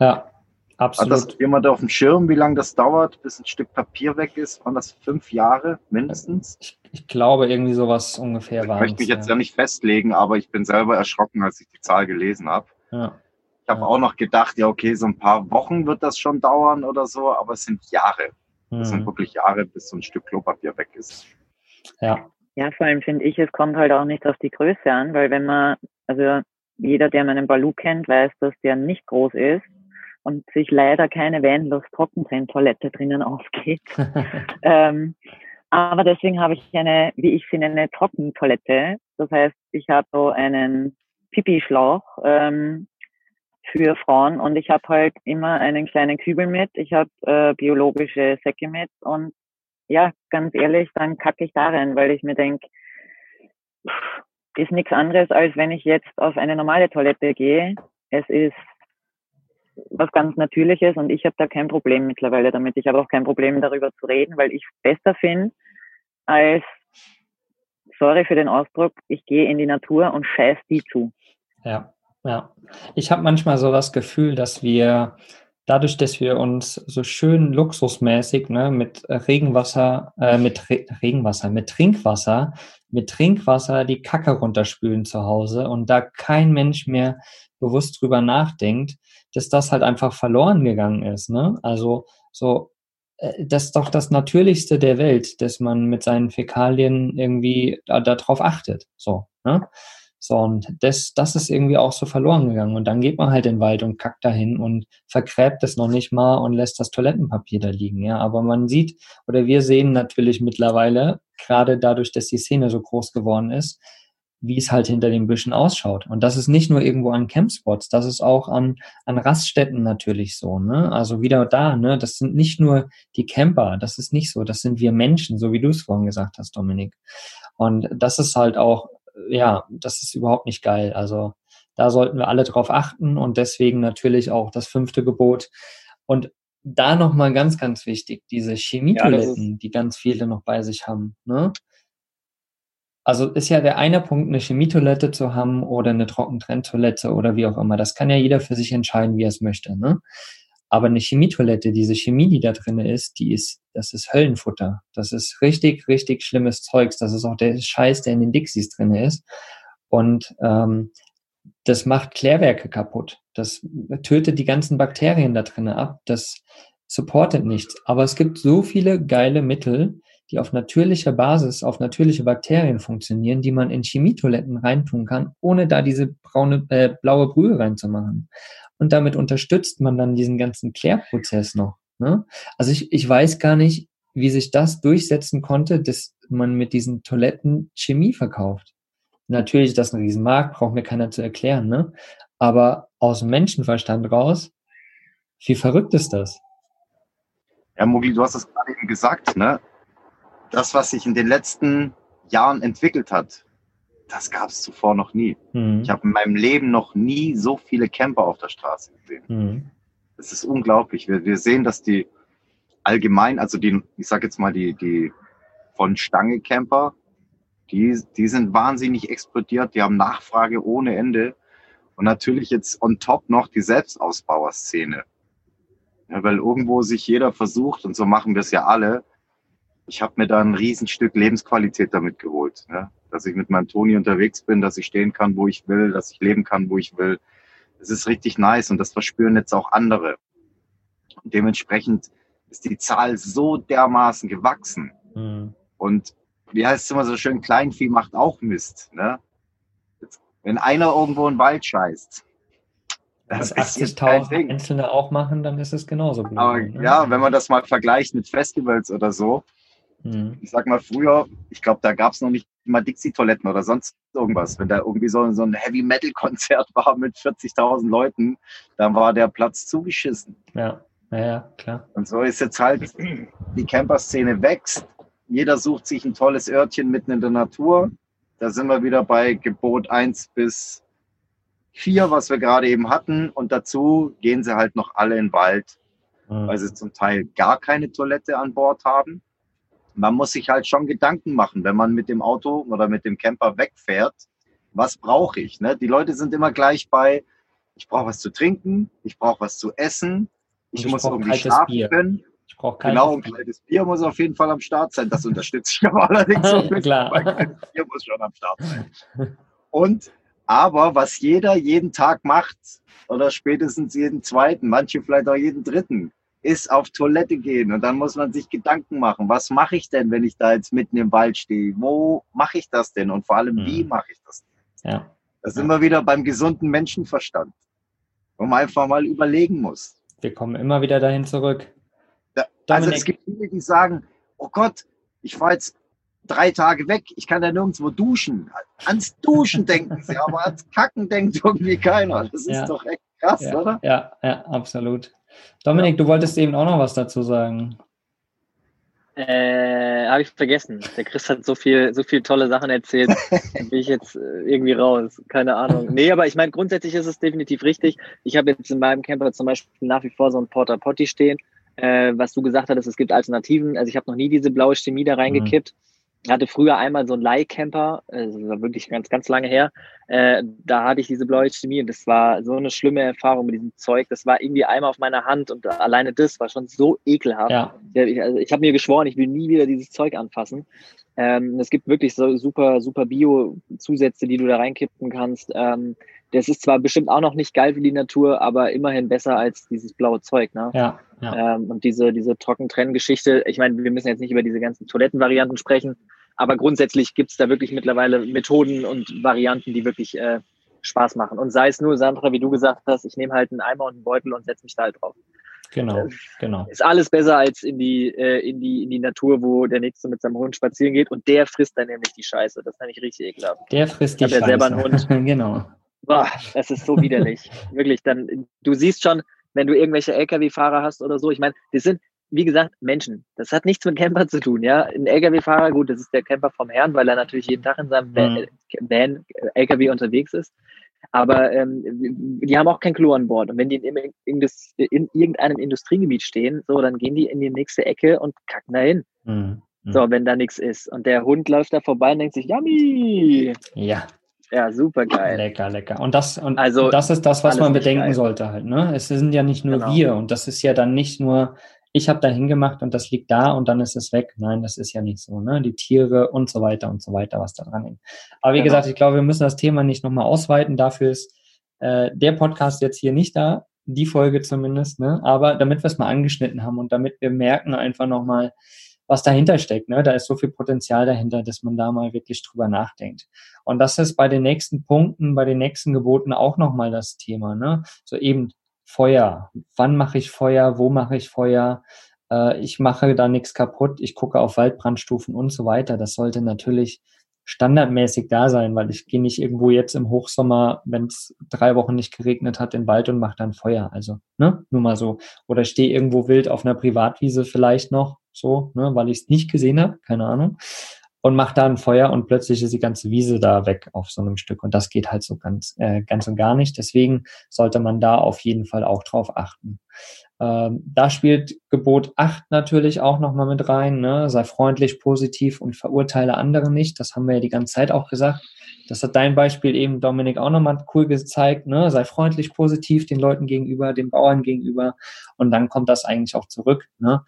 Ja, absolut. Hat das jemand auf dem Schirm, wie lange das dauert, bis ein Stück Papier weg ist? Waren das fünf Jahre mindestens? Ich, ich glaube, irgendwie sowas ungefähr war. Ich möchte mich jetzt ja nicht festlegen, aber ich bin selber erschrocken, als ich die Zahl gelesen habe. Ja. Ich habe ja. auch noch gedacht, ja, okay, so ein paar Wochen wird das schon dauern oder so, aber es sind Jahre. Mhm. Es sind wirklich Jahre, bis so ein Stück Klopapier weg ist. Ja. Ja, vor allem finde ich, es kommt halt auch nicht auf die Größe an, weil wenn man, also jeder, der meinen Balu kennt, weiß, dass der nicht groß ist und sich leider keine Vanlos Trockentrenntoilette drinnen <laughs> aufgeht. <laughs> ähm, aber deswegen habe ich eine, wie ich finde, eine Trockentoilette. Das heißt, ich habe so einen Pipi-Schlauch ähm, für Frauen und ich habe halt immer einen kleinen Kübel mit. Ich habe äh, biologische Säcke mit und ja, ganz ehrlich, dann kacke ich da rein, weil ich mir denke, ist nichts anderes, als wenn ich jetzt auf eine normale Toilette gehe. Es ist was ganz Natürliches und ich habe da kein Problem mittlerweile damit. Ich habe auch kein Problem darüber zu reden, weil ich es besser finde, als, sorry für den Ausdruck, ich gehe in die Natur und scheiß die zu. Ja, ja. Ich habe manchmal so das Gefühl, dass wir dadurch, dass wir uns so schön luxusmäßig ne, mit Regenwasser, äh, mit Re Regenwasser, mit Trinkwasser, mit Trinkwasser die Kacke runterspülen zu Hause und da kein Mensch mehr bewusst drüber nachdenkt, dass das halt einfach verloren gegangen ist. Ne? Also so, äh, das ist doch das Natürlichste der Welt, dass man mit seinen Fäkalien irgendwie darauf achtet. So, ne? So, und das, das ist irgendwie auch so verloren gegangen. Und dann geht man halt in den Wald und kackt dahin und vergräbt es noch nicht mal und lässt das Toilettenpapier da liegen. Ja, aber man sieht oder wir sehen natürlich mittlerweile, gerade dadurch, dass die Szene so groß geworden ist, wie es halt hinter den Büschen ausschaut. Und das ist nicht nur irgendwo an Campspots, das ist auch an, an Raststätten natürlich so. Ne? Also wieder da, ne? das sind nicht nur die Camper, das ist nicht so, das sind wir Menschen, so wie du es vorhin gesagt hast, Dominik. Und das ist halt auch ja, das ist überhaupt nicht geil. Also da sollten wir alle drauf achten und deswegen natürlich auch das fünfte Gebot. Und da nochmal ganz, ganz wichtig, diese Chemietoiletten, ja, die ganz viele noch bei sich haben. Ne? Also ist ja der eine Punkt, eine Chemietoilette zu haben oder eine Trockentrenntoilette oder wie auch immer. Das kann ja jeder für sich entscheiden, wie er es möchte. Ne? Aber eine Chemietoilette, diese Chemie, die da drin ist, die ist, das ist Höllenfutter. Das ist richtig, richtig schlimmes Zeugs. Das ist auch der Scheiß, der in den Dixies drin ist. Und ähm, das macht Klärwerke kaputt. Das tötet die ganzen Bakterien da drin ab. Das supportet nichts. Aber es gibt so viele geile Mittel, die auf natürlicher Basis, auf natürliche Bakterien funktionieren, die man in Chemietoiletten reintun kann, ohne da diese braune, äh, blaue Brühe reinzumachen und damit unterstützt man dann diesen ganzen Klärprozess noch. Ne? Also ich, ich weiß gar nicht, wie sich das durchsetzen konnte, dass man mit diesen Toiletten Chemie verkauft. Natürlich ist das ein Riesenmarkt, braucht mir keiner zu erklären, ne? Aber aus dem Menschenverstand raus, wie verrückt ist das? Ja, Mogli, du hast es gerade eben gesagt, ne? Das, was sich in den letzten Jahren entwickelt hat, das gab es zuvor noch nie. Mhm. Ich habe in meinem Leben noch nie so viele Camper auf der Straße gesehen. Mhm. Das ist unglaublich. Wir, wir sehen, dass die allgemein, also die, ich sage jetzt mal die, die von Stange Camper, die, die sind wahnsinnig explodiert, die haben Nachfrage ohne Ende. Und natürlich jetzt on top noch die Selbstausbauerszene. Ja, weil irgendwo sich jeder versucht, und so machen wir es ja alle, ich habe mir da ein Riesenstück Lebensqualität damit geholt. Ne? Dass ich mit meinem Toni unterwegs bin, dass ich stehen kann, wo ich will, dass ich leben kann, wo ich will. Es ist richtig nice und das verspüren jetzt auch andere. Und dementsprechend ist die Zahl so dermaßen gewachsen. Mhm. Und wie heißt es immer so schön, Kleinvieh macht auch Mist. Ne? Jetzt, wenn einer irgendwo einen Wald scheißt, das 80.000 Einzelne auch machen, dann ist es genauso blöd. Aber ne? ja, wenn man das mal vergleicht mit Festivals oder so, Mhm. Ich sag mal, früher, ich glaube, da gab es noch nicht mal Dixie-Toiletten oder sonst irgendwas. Wenn da irgendwie so, so ein Heavy-Metal-Konzert <laughs> war mit 40.000 Leuten, dann war der Platz zugeschissen. Ja, ja, ja, klar. Und so ist jetzt halt, die Camper-Szene wächst. Jeder sucht sich ein tolles Örtchen mitten in der Natur. Da sind wir wieder bei Gebot 1 bis 4, was wir gerade eben hatten. Und dazu gehen sie halt noch alle in den Wald, mhm. weil sie zum Teil gar keine Toilette an Bord haben man muss sich halt schon Gedanken machen, wenn man mit dem Auto oder mit dem Camper wegfährt, was brauche ich? Ne? Die Leute sind immer gleich bei, ich brauche was zu trinken, ich brauche was zu essen, ich, ich muss irgendwie schlafen Bier. können. Ich brauche genau, ein kaltes Bier muss auf jeden Fall am Start sein. Das unterstütze ich <laughs> aber allerdings auch <laughs> mit. Klar. Bier muss schon am Start sein. Und aber was jeder jeden Tag macht, oder spätestens jeden zweiten, manche vielleicht auch jeden dritten, ist auf Toilette gehen und dann muss man sich Gedanken machen, was mache ich denn, wenn ich da jetzt mitten im Wald stehe? Wo mache ich das denn und vor allem, mhm. wie mache ich das denn? Ja. Da sind ja. wir wieder beim gesunden Menschenverstand, wo man einfach mal überlegen muss. Wir kommen immer wieder dahin zurück. Da, also es gibt viele, die sagen, oh Gott, ich fahre jetzt drei Tage weg, ich kann ja nirgendwo duschen. Ans Duschen <laughs> denken sie, aber ans Kacken denkt irgendwie keiner. Das ist ja. doch echt krass, ja. oder? Ja, ja, absolut. Dominik, du wolltest eben auch noch was dazu sagen. Äh, habe ich vergessen. Der Chris hat so viel, so viel tolle Sachen erzählt. <laughs> bin ich jetzt äh, irgendwie raus. Keine Ahnung. Nee, aber ich meine, grundsätzlich ist es definitiv richtig. Ich habe jetzt in meinem Camper zum Beispiel nach wie vor so ein Porta Potty stehen. Äh, was du gesagt hattest, es gibt Alternativen. Also ich habe noch nie diese blaue Chemie da reingekippt. Mhm hatte früher einmal so einen Leihcamper, also das war wirklich ganz, ganz lange her. Äh, da hatte ich diese blaue Chemie und das war so eine schlimme Erfahrung mit diesem Zeug. Das war irgendwie einmal auf meiner Hand und alleine das war schon so ekelhaft. Ja. Ich, also ich habe mir geschworen, ich will nie wieder dieses Zeug anfassen. Ähm, es gibt wirklich so super, super Bio-Zusätze, die du da reinkippen kannst. Ähm, das ist zwar bestimmt auch noch nicht geil für die Natur, aber immerhin besser als dieses blaue Zeug. Ne? Ja, ja. Ähm, und diese, diese Trockentrenngeschichte, ich meine, wir müssen jetzt nicht über diese ganzen Toilettenvarianten sprechen, aber grundsätzlich gibt es da wirklich mittlerweile Methoden und Varianten, die wirklich äh, Spaß machen. Und sei es nur, Sandra, wie du gesagt hast, ich nehme halt einen Eimer und einen Beutel und setze mich da halt drauf. Genau, äh, genau. Ist alles besser als in die, äh, in die, in die Natur, wo der Nächste mit seinem Hund spazieren geht und der frisst dann nämlich die Scheiße. Das ist nämlich richtig ekelhaft. Der frisst die ich Scheiße. Ich habe ja selber einen Hund. <laughs> genau. Boah, das ist so widerlich. <laughs> Wirklich, dann, du siehst schon, wenn du irgendwelche LKW-Fahrer hast oder so, ich meine, die sind, wie gesagt, Menschen. Das hat nichts mit Camper zu tun, ja. Ein LKW-Fahrer, gut, das ist der Camper vom Herrn, weil er natürlich jeden Tag in seinem mhm. Van, LKW unterwegs ist. Aber ähm, die haben auch kein Klo an Bord. Und wenn die in, in, in, irgendeinem Industriegebiet stehen, so, dann gehen die in die nächste Ecke und kacken dahin. Mhm. Mhm. So, wenn da nichts ist. Und der Hund läuft da vorbei und denkt sich, yummy! Ja. Ja, super geil. Lecker, lecker. Und das, und also, das ist das, was man bedenken geil. sollte halt. Ne? Es sind ja nicht nur genau. wir und das ist ja dann nicht nur ich habe da hingemacht und das liegt da und dann ist es weg. Nein, das ist ja nicht so. Ne? Die Tiere und so weiter und so weiter, was da dran hängt. Aber wie genau. gesagt, ich glaube, wir müssen das Thema nicht nochmal ausweiten. Dafür ist äh, der Podcast jetzt hier nicht da, die Folge zumindest. Ne? Aber damit wir es mal angeschnitten haben und damit wir merken einfach nochmal, was dahinter steckt. Ne? Da ist so viel Potenzial dahinter, dass man da mal wirklich drüber nachdenkt. Und das ist bei den nächsten Punkten, bei den nächsten Geboten auch nochmal das Thema. Ne? So eben Feuer. Wann mache ich Feuer? Wo mache ich Feuer? Äh, ich mache da nichts kaputt. Ich gucke auf Waldbrandstufen und so weiter. Das sollte natürlich standardmäßig da sein, weil ich gehe nicht irgendwo jetzt im Hochsommer, wenn es drei Wochen nicht geregnet hat, in den Wald und mache dann Feuer. Also, ne, nur mal so. Oder stehe irgendwo wild auf einer Privatwiese vielleicht noch, so, ne, weil ich es nicht gesehen habe, keine Ahnung und macht da ein Feuer und plötzlich ist die ganze Wiese da weg auf so einem Stück. Und das geht halt so ganz, äh, ganz und gar nicht. Deswegen sollte man da auf jeden Fall auch drauf achten. Ähm, da spielt Gebot 8 natürlich auch nochmal mit rein. Ne? Sei freundlich, positiv und verurteile andere nicht. Das haben wir ja die ganze Zeit auch gesagt. Das hat dein Beispiel eben, Dominik, auch nochmal cool gezeigt. Ne? Sei freundlich, positiv den Leuten gegenüber, den Bauern gegenüber. Und dann kommt das eigentlich auch zurück. Ne?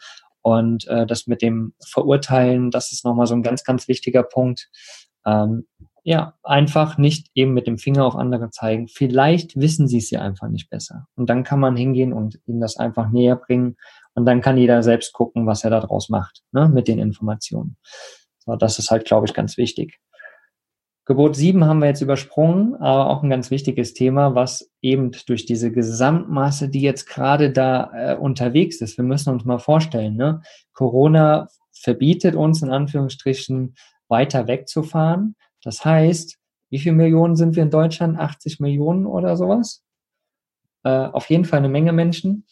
Und äh, das mit dem Verurteilen, das ist nochmal so ein ganz, ganz wichtiger Punkt. Ähm, ja, einfach nicht eben mit dem Finger auf andere zeigen. Vielleicht wissen sie es ja einfach nicht besser. Und dann kann man hingehen und ihnen das einfach näher bringen. Und dann kann jeder selbst gucken, was er daraus macht, ne, mit den Informationen. So, das ist halt, glaube ich, ganz wichtig. Gebot 7 haben wir jetzt übersprungen, aber auch ein ganz wichtiges Thema, was eben durch diese Gesamtmasse, die jetzt gerade da äh, unterwegs ist, wir müssen uns mal vorstellen, ne? Corona verbietet uns in Anführungsstrichen weiter wegzufahren. Das heißt, wie viele Millionen sind wir in Deutschland? 80 Millionen oder sowas? Äh, auf jeden Fall eine Menge Menschen.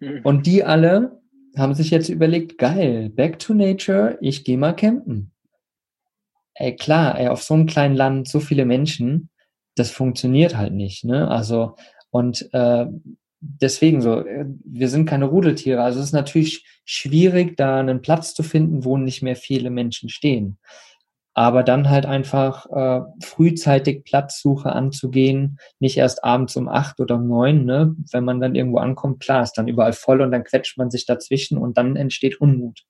Mhm. Und die alle haben sich jetzt überlegt, geil, back to nature, ich gehe mal campen ey, klar, ey, auf so einem kleinen Land so viele Menschen, das funktioniert halt nicht, ne? Also, und äh, deswegen so, äh, wir sind keine Rudeltiere. Also es ist natürlich schwierig, da einen Platz zu finden, wo nicht mehr viele Menschen stehen aber dann halt einfach äh, frühzeitig Platzsuche anzugehen, nicht erst abends um acht oder um neun, ne? wenn man dann irgendwo ankommt, klar, ist dann überall voll und dann quetscht man sich dazwischen und dann entsteht Unmut.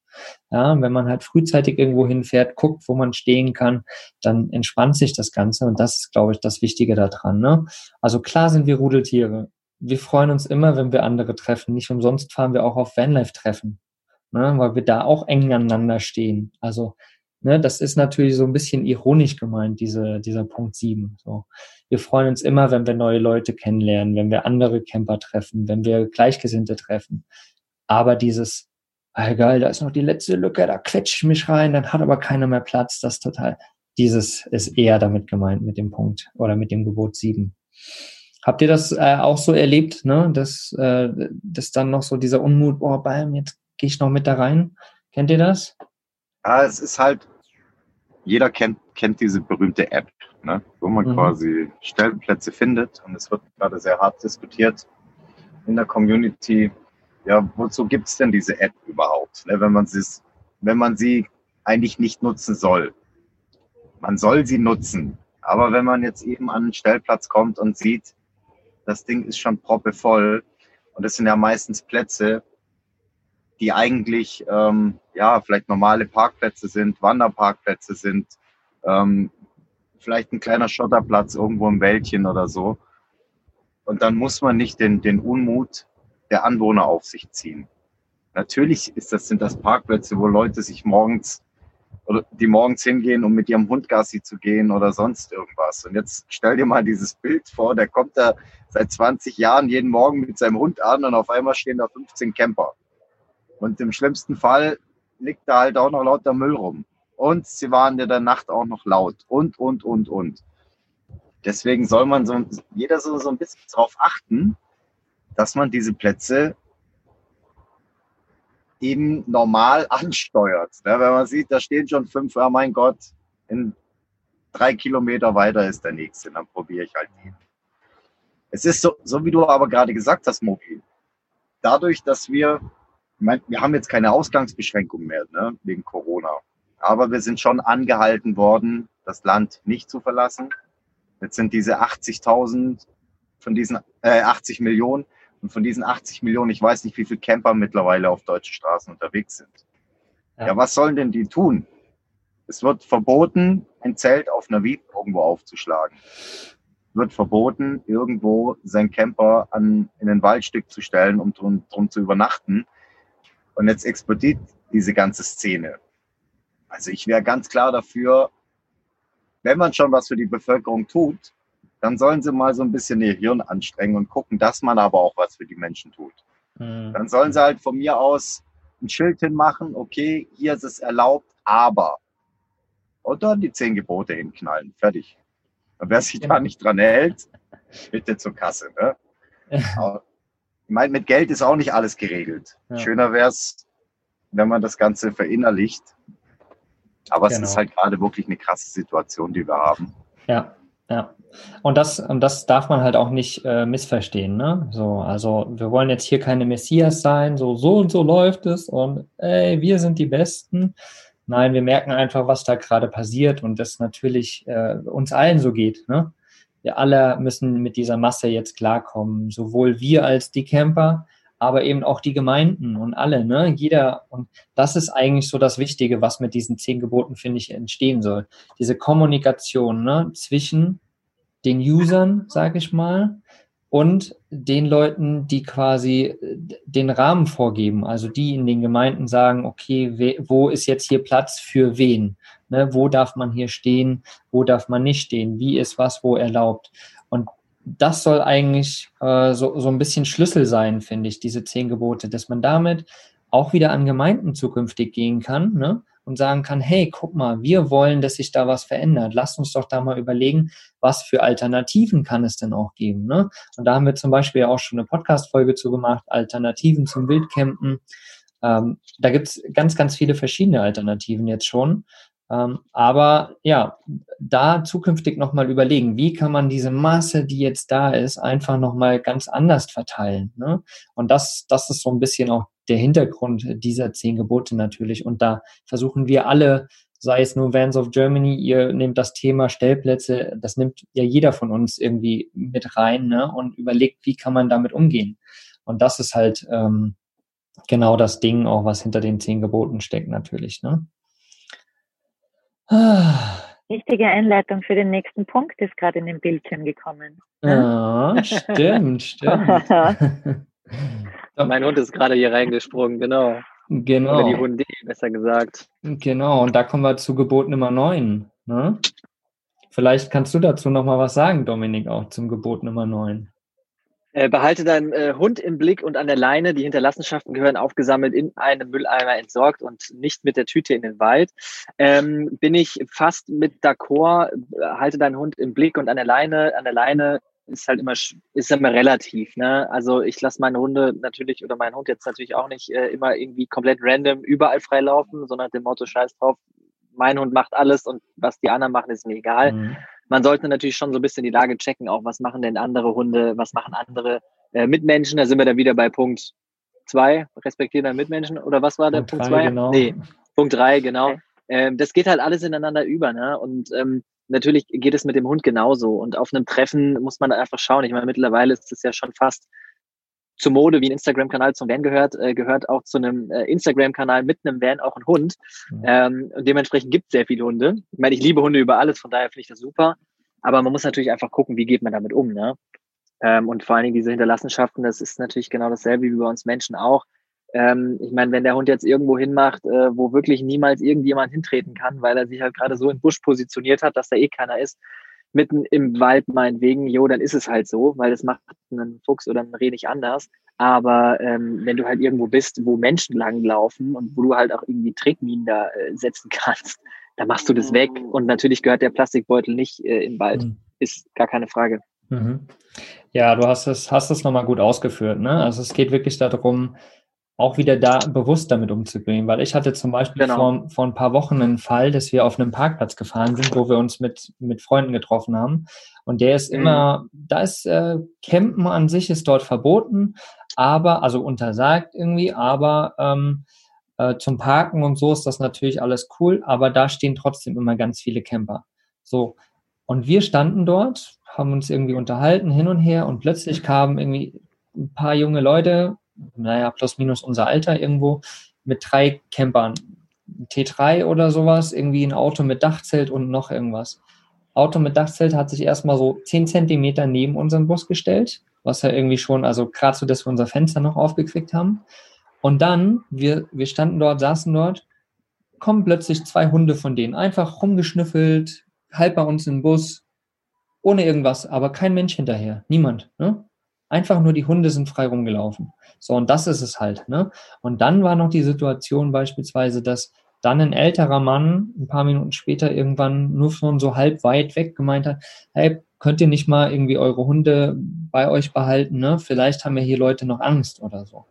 Ja, wenn man halt frühzeitig irgendwo hinfährt, guckt, wo man stehen kann, dann entspannt sich das Ganze und das ist, glaube ich, das Wichtige daran. Ne? Also klar sind wir Rudeltiere. Wir freuen uns immer, wenn wir andere treffen. Nicht umsonst fahren wir auch auf Vanlife-Treffen, ne? weil wir da auch eng aneinander stehen. Also Ne, das ist natürlich so ein bisschen ironisch gemeint, diese, dieser Punkt 7. So. Wir freuen uns immer, wenn wir neue Leute kennenlernen, wenn wir andere Camper treffen, wenn wir Gleichgesinnte treffen. Aber dieses, ah, geil, da ist noch die letzte Lücke, da quetsche ich mich rein, dann hat aber keiner mehr Platz, das total. Dieses ist eher damit gemeint mit dem Punkt oder mit dem Gebot 7. Habt ihr das äh, auch so erlebt, ne? dass, äh, dass dann noch so dieser Unmut, boah, bam, jetzt gehe ich noch mit da rein? Kennt ihr das? Ja, es ist halt, jeder kennt, kennt diese berühmte App, ne? wo man mhm. quasi Stellplätze findet. Und es wird gerade sehr hart diskutiert in der Community. Ja, wozu gibt es denn diese App überhaupt, ne? wenn, man sie, wenn man sie eigentlich nicht nutzen soll? Man soll sie nutzen. Aber wenn man jetzt eben an einen Stellplatz kommt und sieht, das Ding ist schon proppevoll und es sind ja meistens Plätze, die eigentlich ähm, ja vielleicht normale Parkplätze sind, Wanderparkplätze sind, ähm, vielleicht ein kleiner Schotterplatz irgendwo im Wäldchen oder so. Und dann muss man nicht den, den Unmut der Anwohner auf sich ziehen. Natürlich ist das, sind das Parkplätze, wo Leute sich morgens oder die morgens hingehen, um mit ihrem Hund Gassi zu gehen oder sonst irgendwas. Und jetzt stell dir mal dieses Bild vor, der kommt da seit 20 Jahren jeden Morgen mit seinem Hund an und auf einmal stehen da 15 Camper. Und im schlimmsten Fall liegt da halt auch noch lauter Müll rum. Und sie waren in der Nacht auch noch laut und, und, und, und. Deswegen soll man so, jeder so, so ein bisschen darauf achten, dass man diese Plätze eben normal <laughs> ansteuert. Ja, wenn man sieht, da stehen schon fünf, ja mein Gott, in drei Kilometer weiter ist der nächste, dann probiere ich halt den. Es ist so, so wie du aber gerade gesagt hast, Mobil. Dadurch, dass wir, meine, wir haben jetzt keine Ausgangsbeschränkung mehr ne, wegen Corona, aber wir sind schon angehalten worden, das Land nicht zu verlassen. Jetzt sind diese 80.000 von diesen äh, 80 Millionen und von diesen 80 Millionen, ich weiß nicht, wie viele Camper mittlerweile auf deutschen Straßen unterwegs sind. Ja. ja, was sollen denn die tun? Es wird verboten, ein Zelt auf einer Wiese irgendwo aufzuschlagen. Es wird verboten, irgendwo sein Camper an, in ein Waldstück zu stellen, um drum, drum zu übernachten. Und jetzt explodiert diese ganze Szene. Also ich wäre ganz klar dafür, wenn man schon was für die Bevölkerung tut, dann sollen sie mal so ein bisschen ihr Hirn anstrengen und gucken, dass man aber auch was für die Menschen tut. Mhm. Dann sollen sie halt von mir aus ein Schild hinmachen, okay, hier ist es erlaubt, aber. Und dann die zehn Gebote hinknallen, fertig. Und wer sich da nicht dran hält, bitte zur Kasse. Ne? <laughs> ich meine, mit Geld ist auch nicht alles geregelt. Ja. Schöner wäre es, wenn man das Ganze verinnerlicht. Aber genau. es ist halt gerade wirklich eine krasse Situation, die wir haben. Ja, ja. Und das, und das darf man halt auch nicht äh, missverstehen, ne? So, also wir wollen jetzt hier keine Messias sein, so, so und so läuft es und ey, wir sind die Besten. Nein, wir merken einfach, was da gerade passiert und das natürlich äh, uns allen so geht, ne? Wir alle müssen mit dieser Masse jetzt klarkommen, sowohl wir als die Camper, aber eben auch die Gemeinden und alle, ne? Jeder, und das ist eigentlich so das Wichtige, was mit diesen zehn Geboten, finde ich, entstehen soll. Diese Kommunikation, ne? Zwischen den Usern, sage ich mal, und den Leuten, die quasi äh, den Rahmen vorgeben, also die in den Gemeinden sagen, okay, wo ist jetzt hier Platz für wen? Ne, wo darf man hier stehen? Wo darf man nicht stehen? Wie ist was wo erlaubt? Und das soll eigentlich äh, so, so ein bisschen Schlüssel sein, finde ich, diese zehn Gebote, dass man damit auch wieder an Gemeinden zukünftig gehen kann ne? Und sagen kann, hey, guck mal, wir wollen, dass sich da was verändert. Lasst uns doch da mal überlegen, was für Alternativen kann es denn auch geben. Ne? Und da haben wir zum Beispiel auch schon eine Podcast-Folge zu gemacht, Alternativen zum Wildcampen. Ähm, da gibt's ganz, ganz viele verschiedene Alternativen jetzt schon. Ähm, aber ja, da zukünftig nochmal überlegen, wie kann man diese Masse, die jetzt da ist, einfach nochmal ganz anders verteilen. Ne? Und das, das ist so ein bisschen auch der Hintergrund dieser zehn Gebote natürlich. Und da versuchen wir alle, sei es nur Vans of Germany, ihr nehmt das Thema Stellplätze, das nimmt ja jeder von uns irgendwie mit rein ne? und überlegt, wie kann man damit umgehen. Und das ist halt ähm, genau das Ding, auch was hinter den zehn Geboten steckt natürlich. Ne? Richtige Einleitung für den nächsten Punkt ist gerade in den Bildschirm gekommen. Ja, stimmt, stimmt. <laughs> mein Hund ist gerade hier reingesprungen, genau. Genau. Oder die Hunde, besser gesagt. Genau, und da kommen wir zu Gebot Nummer 9. Ne? Vielleicht kannst du dazu nochmal was sagen, Dominik, auch zum Gebot Nummer 9. Äh, behalte deinen äh, Hund im Blick und an der Leine. Die Hinterlassenschaften gehören aufgesammelt in einem Mülleimer entsorgt und nicht mit der Tüte in den Wald. Ähm, bin ich fast mit d'accord. Halte deinen Hund im Blick und an der Leine. An der Leine ist halt immer ist immer relativ. Ne? Also ich lasse meine Hunde natürlich oder meinen Hund jetzt natürlich auch nicht äh, immer irgendwie komplett random überall frei laufen, sondern dem Motto Scheiß drauf. Mein Hund macht alles und was die anderen machen, ist mir egal. Mhm man sollte natürlich schon so ein bisschen die Lage checken, auch was machen denn andere Hunde, was machen andere äh, Mitmenschen. Da sind wir dann wieder bei Punkt zwei, respektieren deine Mitmenschen. Oder was war der Punkt, Punkt zwei? Genau. Nee, Punkt drei, genau. Ähm, das geht halt alles ineinander über, ne? Und ähm, natürlich geht es mit dem Hund genauso. Und auf einem Treffen muss man einfach schauen. Ich meine, mittlerweile ist es ja schon fast zur Mode, wie ein Instagram-Kanal zum Van gehört, äh, gehört auch zu einem äh, Instagram-Kanal mit einem Van auch ein Hund. Mhm. Ähm, und dementsprechend gibt es sehr viele Hunde. Ich meine, ich liebe Hunde über alles, von daher finde ich das super. Aber man muss natürlich einfach gucken, wie geht man damit um. Ne? Ähm, und vor allen Dingen diese Hinterlassenschaften, das ist natürlich genau dasselbe wie bei uns Menschen auch. Ähm, ich meine, wenn der Hund jetzt irgendwo hinmacht, äh, wo wirklich niemals irgendjemand hintreten kann, weil er sich halt gerade so im Busch positioniert hat, dass da eh keiner ist, mitten im Wald meinetwegen, jo, dann ist es halt so, weil das macht einen Fuchs oder ein Reh nicht anders. Aber ähm, wenn du halt irgendwo bist, wo Menschen langlaufen und wo du halt auch irgendwie Tretminen da äh, setzen kannst, dann machst du das weg. Und natürlich gehört der Plastikbeutel nicht äh, im Wald. Mhm. Ist gar keine Frage. Mhm. Ja, du hast es, hast es nochmal gut ausgeführt. Ne? Also es geht wirklich darum, auch wieder da bewusst damit umzugehen, weil ich hatte zum Beispiel genau. vor, vor ein paar Wochen einen Fall, dass wir auf einem Parkplatz gefahren sind, wo wir uns mit, mit Freunden getroffen haben. Und der ist mhm. immer, da ist äh, Campen an sich ist dort verboten, aber, also untersagt irgendwie, aber ähm, äh, zum Parken und so ist das natürlich alles cool, aber da stehen trotzdem immer ganz viele Camper. So. Und wir standen dort, haben uns irgendwie unterhalten hin und her und plötzlich kamen irgendwie ein paar junge Leute naja, plus minus unser Alter irgendwo, mit drei Campern. T3 oder sowas, irgendwie ein Auto mit Dachzelt und noch irgendwas. Auto mit Dachzelt hat sich erstmal so zehn Zentimeter neben unseren Bus gestellt, was ja irgendwie schon, also gerade so, dass wir unser Fenster noch aufgekriegt haben. Und dann, wir, wir standen dort, saßen dort, kommen plötzlich zwei Hunde von denen, einfach rumgeschnüffelt, halb bei uns im Bus, ohne irgendwas, aber kein Mensch hinterher, niemand. Ne? Einfach nur die Hunde sind frei rumgelaufen. So, und das ist es halt. Ne? Und dann war noch die Situation beispielsweise, dass dann ein älterer Mann ein paar Minuten später irgendwann nur schon so halb weit weg gemeint hat, hey, könnt ihr nicht mal irgendwie eure Hunde bei euch behalten, ne? Vielleicht haben ja hier Leute noch Angst oder so.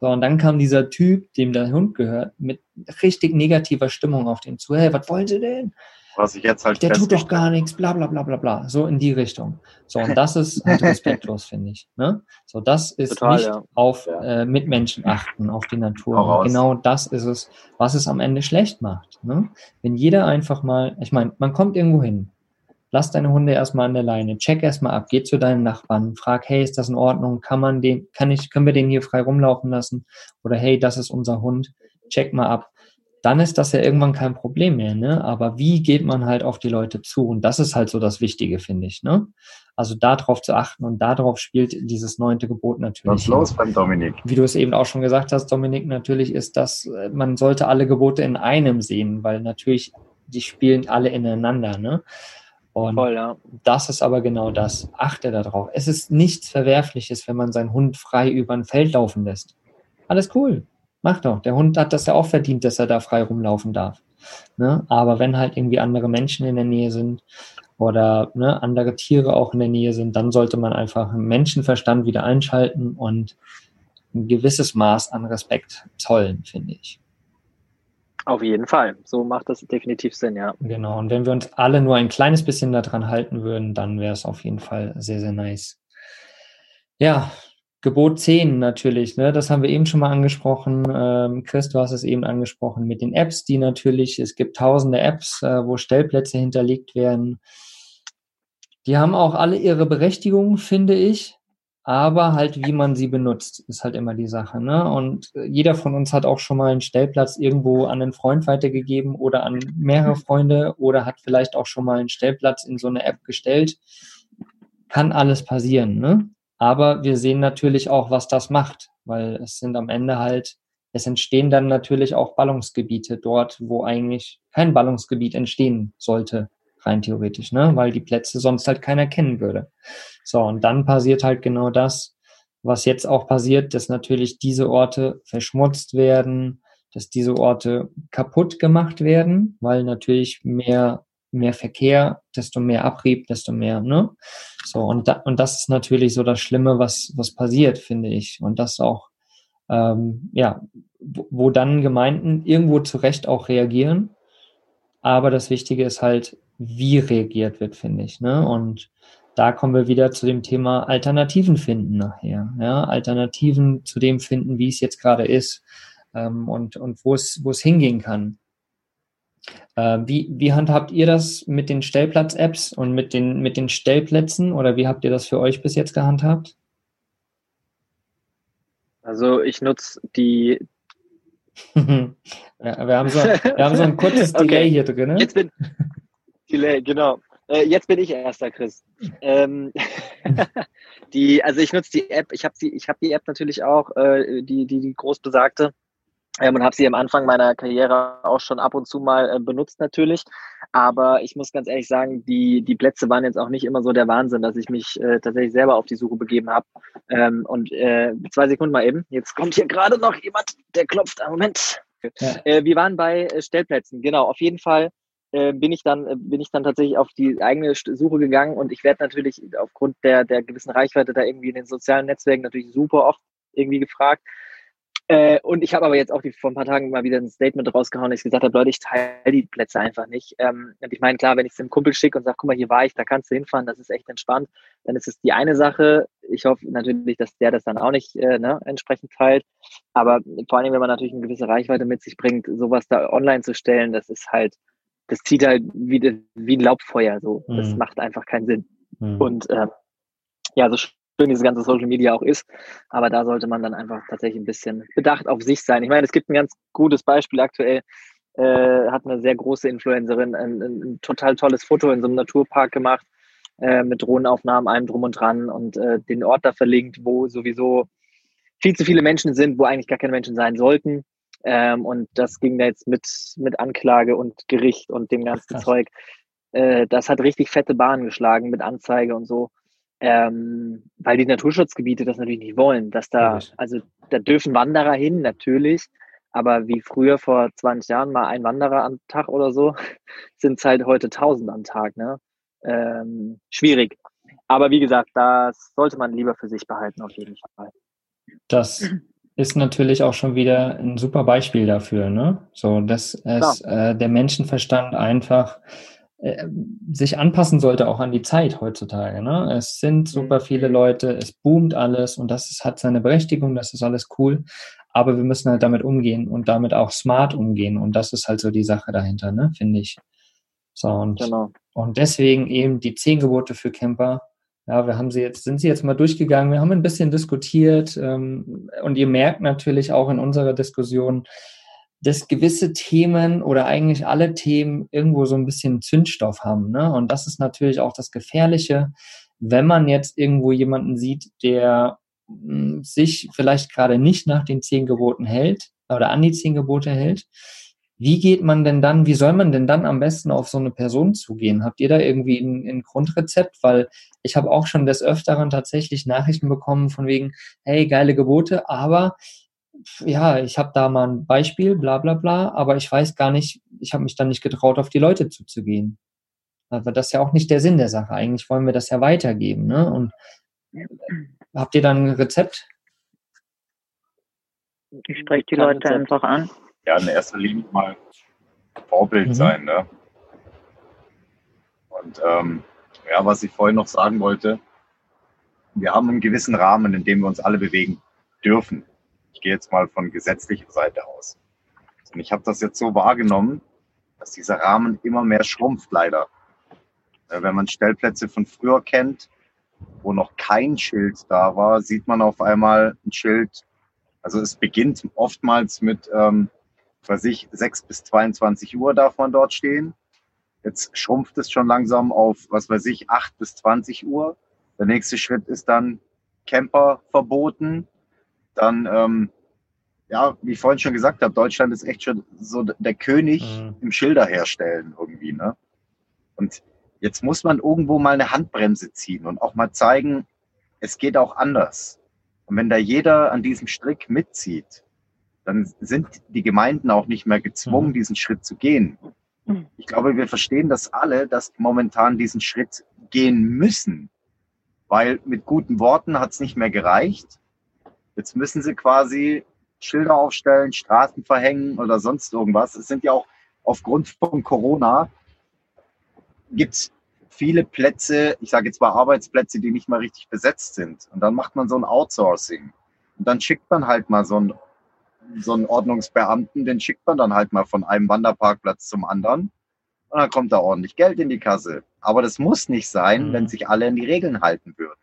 So, und dann kam dieser Typ, dem der Hund gehört, mit richtig negativer Stimmung auf den zu. Hey, was wollen Sie denn? Was ich jetzt halt Der tut doch gar nichts, bla bla bla bla bla. So in die Richtung. So, und das ist halt respektlos, finde ich. Ne? So, das ist Total, nicht ja. auf ja. Äh, Mitmenschen achten, auf die Natur. Genau das ist es, was es am Ende schlecht macht. Ne? Wenn jeder einfach mal, ich meine, man kommt irgendwo hin, lass deine Hunde erstmal an der Leine, check erstmal ab, geh zu deinen Nachbarn, frag, hey, ist das in Ordnung? Kann man den, kann ich, können wir den hier frei rumlaufen lassen? Oder hey, das ist unser Hund, check mal ab dann ist das ja irgendwann kein Problem mehr, ne? Aber wie geht man halt auf die Leute zu? Und das ist halt so das Wichtige, finde ich, ne? Also darauf zu achten und darauf spielt dieses neunte Gebot natürlich. Was los beim Dominik? Wie du es eben auch schon gesagt hast, Dominik, natürlich ist das, äh, man sollte alle Gebote in einem sehen, weil natürlich die spielen alle ineinander, ne? Und Voll, ja. das ist aber genau das. Achte darauf. Es ist nichts Verwerfliches, wenn man seinen Hund frei über ein Feld laufen lässt. Alles cool. Mach doch. Der Hund hat das ja auch verdient, dass er da frei rumlaufen darf. Ne? Aber wenn halt irgendwie andere Menschen in der Nähe sind oder ne, andere Tiere auch in der Nähe sind, dann sollte man einfach Menschenverstand wieder einschalten und ein gewisses Maß an Respekt zollen, finde ich. Auf jeden Fall. So macht das definitiv Sinn, ja. Genau. Und wenn wir uns alle nur ein kleines bisschen daran halten würden, dann wäre es auf jeden Fall sehr, sehr nice. Ja, Gebot 10 natürlich, ne? das haben wir eben schon mal angesprochen. Ähm, Chris, du hast es eben angesprochen mit den Apps, die natürlich, es gibt tausende Apps, äh, wo Stellplätze hinterlegt werden. Die haben auch alle ihre Berechtigung, finde ich, aber halt wie man sie benutzt, ist halt immer die Sache. Ne? Und jeder von uns hat auch schon mal einen Stellplatz irgendwo an einen Freund weitergegeben oder an mehrere Freunde oder hat vielleicht auch schon mal einen Stellplatz in so eine App gestellt. Kann alles passieren, ne? Aber wir sehen natürlich auch, was das macht, weil es sind am Ende halt, es entstehen dann natürlich auch Ballungsgebiete dort, wo eigentlich kein Ballungsgebiet entstehen sollte, rein theoretisch, ne? weil die Plätze sonst halt keiner kennen würde. So, und dann passiert halt genau das, was jetzt auch passiert, dass natürlich diese Orte verschmutzt werden, dass diese Orte kaputt gemacht werden, weil natürlich mehr mehr Verkehr, desto mehr Abrieb, desto mehr, ne? So, und, da, und das ist natürlich so das Schlimme, was, was passiert, finde ich. Und das auch, ähm, ja, wo, wo dann Gemeinden irgendwo zu Recht auch reagieren. Aber das Wichtige ist halt, wie reagiert wird, finde ich, ne? Und da kommen wir wieder zu dem Thema Alternativen finden nachher, ja? Alternativen zu dem finden, wie es jetzt gerade ist. Ähm, und, und wo es, wo es hingehen kann. Äh, wie, wie handhabt ihr das mit den Stellplatz-Apps und mit den, mit den Stellplätzen oder wie habt ihr das für euch bis jetzt gehandhabt? Also ich nutze die. <laughs> ja, wir, haben so, wir haben so ein kurzes <laughs> okay. Delay hier drin. Jetzt bin <laughs> Delay, genau. Äh, jetzt bin ich erster, Chris. Ähm, die, also ich nutze die App, ich habe habe die App natürlich auch, äh, die, die, die groß besagte. Ähm, und habe sie am Anfang meiner Karriere auch schon ab und zu mal äh, benutzt natürlich. Aber ich muss ganz ehrlich sagen, die, die Plätze waren jetzt auch nicht immer so der Wahnsinn, dass ich mich äh, tatsächlich selber auf die Suche begeben habe. Ähm, und äh, zwei Sekunden mal eben. Jetzt kommt hier gerade noch jemand, der klopft. Moment. Ja. Äh, wir waren bei äh, Stellplätzen, genau. Auf jeden Fall äh, bin ich dann äh, bin ich dann tatsächlich auf die eigene Suche gegangen und ich werde natürlich aufgrund der der gewissen Reichweite da irgendwie in den sozialen Netzwerken natürlich super oft irgendwie gefragt. Äh, und ich habe aber jetzt auch die, vor ein paar Tagen mal wieder ein Statement rausgehauen, dass ich gesagt habe, Leute, ich teile die Plätze einfach nicht. Ähm, und ich meine, klar, wenn ich es dem Kumpel schicke und sage, guck mal, hier war ich, da kannst du hinfahren, das ist echt entspannt, dann ist es die eine Sache. Ich hoffe natürlich, dass der das dann auch nicht äh, ne, entsprechend teilt. Aber vor allem, wenn man natürlich eine gewisse Reichweite mit sich bringt, sowas da online zu stellen, das ist halt, das zieht halt wie, wie ein Laubfeuer so. Mhm. Das macht einfach keinen Sinn. Mhm. Und äh, ja, so schön diese ganze Social Media auch ist. Aber da sollte man dann einfach tatsächlich ein bisschen bedacht auf sich sein. Ich meine, es gibt ein ganz gutes Beispiel aktuell. Äh, hat eine sehr große Influencerin ein, ein, ein, total tolles Foto in so einem Naturpark gemacht äh, mit Drohnenaufnahmen, allem drum und dran und äh, den Ort da verlinkt, wo sowieso viel zu viele Menschen sind, wo eigentlich gar keine Menschen sein sollten. Ähm, und das ging da jetzt mit, mit Anklage und Gericht und dem ganzen. Zeug. Äh, das hat richtig fette Bahnen geschlagen mit Anzeige und so ähm, weil die Naturschutzgebiete das natürlich nicht wollen, dass da, also da dürfen Wanderer hin, natürlich, aber wie früher vor 20 Jahren mal ein Wanderer am Tag oder so, <laughs> sind es halt heute 1000 am Tag, ne? Ähm, schwierig. Aber wie gesagt, das sollte man lieber für sich behalten, auf jeden Fall. Das ist natürlich auch schon wieder ein super Beispiel dafür, ne? So, dass es äh, der Menschenverstand einfach sich anpassen sollte auch an die Zeit heutzutage. Ne? Es sind super viele Leute, es boomt alles und das ist, hat seine Berechtigung, das ist alles cool. Aber wir müssen halt damit umgehen und damit auch smart umgehen. Und das ist halt so die Sache dahinter, ne? finde ich. So, und, genau. und deswegen eben die zehn Gebote für Camper. Ja, wir haben sie jetzt, sind sie jetzt mal durchgegangen, wir haben ein bisschen diskutiert ähm, und ihr merkt natürlich auch in unserer Diskussion, dass gewisse Themen oder eigentlich alle Themen irgendwo so ein bisschen Zündstoff haben. Ne? Und das ist natürlich auch das Gefährliche, wenn man jetzt irgendwo jemanden sieht, der hm, sich vielleicht gerade nicht nach den zehn Geboten hält oder an die zehn Gebote hält. Wie geht man denn dann, wie soll man denn dann am besten auf so eine Person zugehen? Habt ihr da irgendwie ein, ein Grundrezept? Weil ich habe auch schon des Öfteren tatsächlich Nachrichten bekommen von wegen, hey, geile Gebote, aber ja, ich habe da mal ein Beispiel, bla bla bla, aber ich weiß gar nicht, ich habe mich dann nicht getraut, auf die Leute zuzugehen. Aber das ist ja auch nicht der Sinn der Sache. Eigentlich wollen wir das ja weitergeben. Ne? Und habt ihr dann ein Rezept? Ich spreche die Leute Rezept. einfach an. Ja, in erster Linie mal Vorbild mhm. sein. Ne? Und ähm, ja, was ich vorhin noch sagen wollte, wir haben einen gewissen Rahmen, in dem wir uns alle bewegen dürfen. Ich gehe jetzt mal von gesetzlicher Seite aus. Und ich habe das jetzt so wahrgenommen, dass dieser Rahmen immer mehr schrumpft, leider. Wenn man Stellplätze von früher kennt, wo noch kein Schild da war, sieht man auf einmal ein Schild. Also es beginnt oftmals mit, ähm, weiß ich, 6 bis 22 Uhr darf man dort stehen. Jetzt schrumpft es schon langsam auf, was weiß ich, 8 bis 20 Uhr. Der nächste Schritt ist dann Camper verboten. Dann, ähm, ja, wie ich vorhin schon gesagt habe, Deutschland ist echt schon so der König mhm. im Schilder herstellen irgendwie. Ne? Und jetzt muss man irgendwo mal eine Handbremse ziehen und auch mal zeigen, es geht auch anders. Und wenn da jeder an diesem Strick mitzieht, dann sind die Gemeinden auch nicht mehr gezwungen, mhm. diesen Schritt zu gehen. Ich glaube, wir verstehen das alle, dass momentan diesen Schritt gehen müssen, weil mit guten Worten hat es nicht mehr gereicht. Jetzt müssen sie quasi Schilder aufstellen, Straßen verhängen oder sonst irgendwas. Es sind ja auch aufgrund von Corona gibt es viele Plätze, ich sage jetzt mal Arbeitsplätze, die nicht mal richtig besetzt sind. Und dann macht man so ein Outsourcing. Und dann schickt man halt mal so einen, so einen Ordnungsbeamten, den schickt man dann halt mal von einem Wanderparkplatz zum anderen. Und dann kommt da ordentlich Geld in die Kasse. Aber das muss nicht sein, mhm. wenn sich alle an die Regeln halten würden.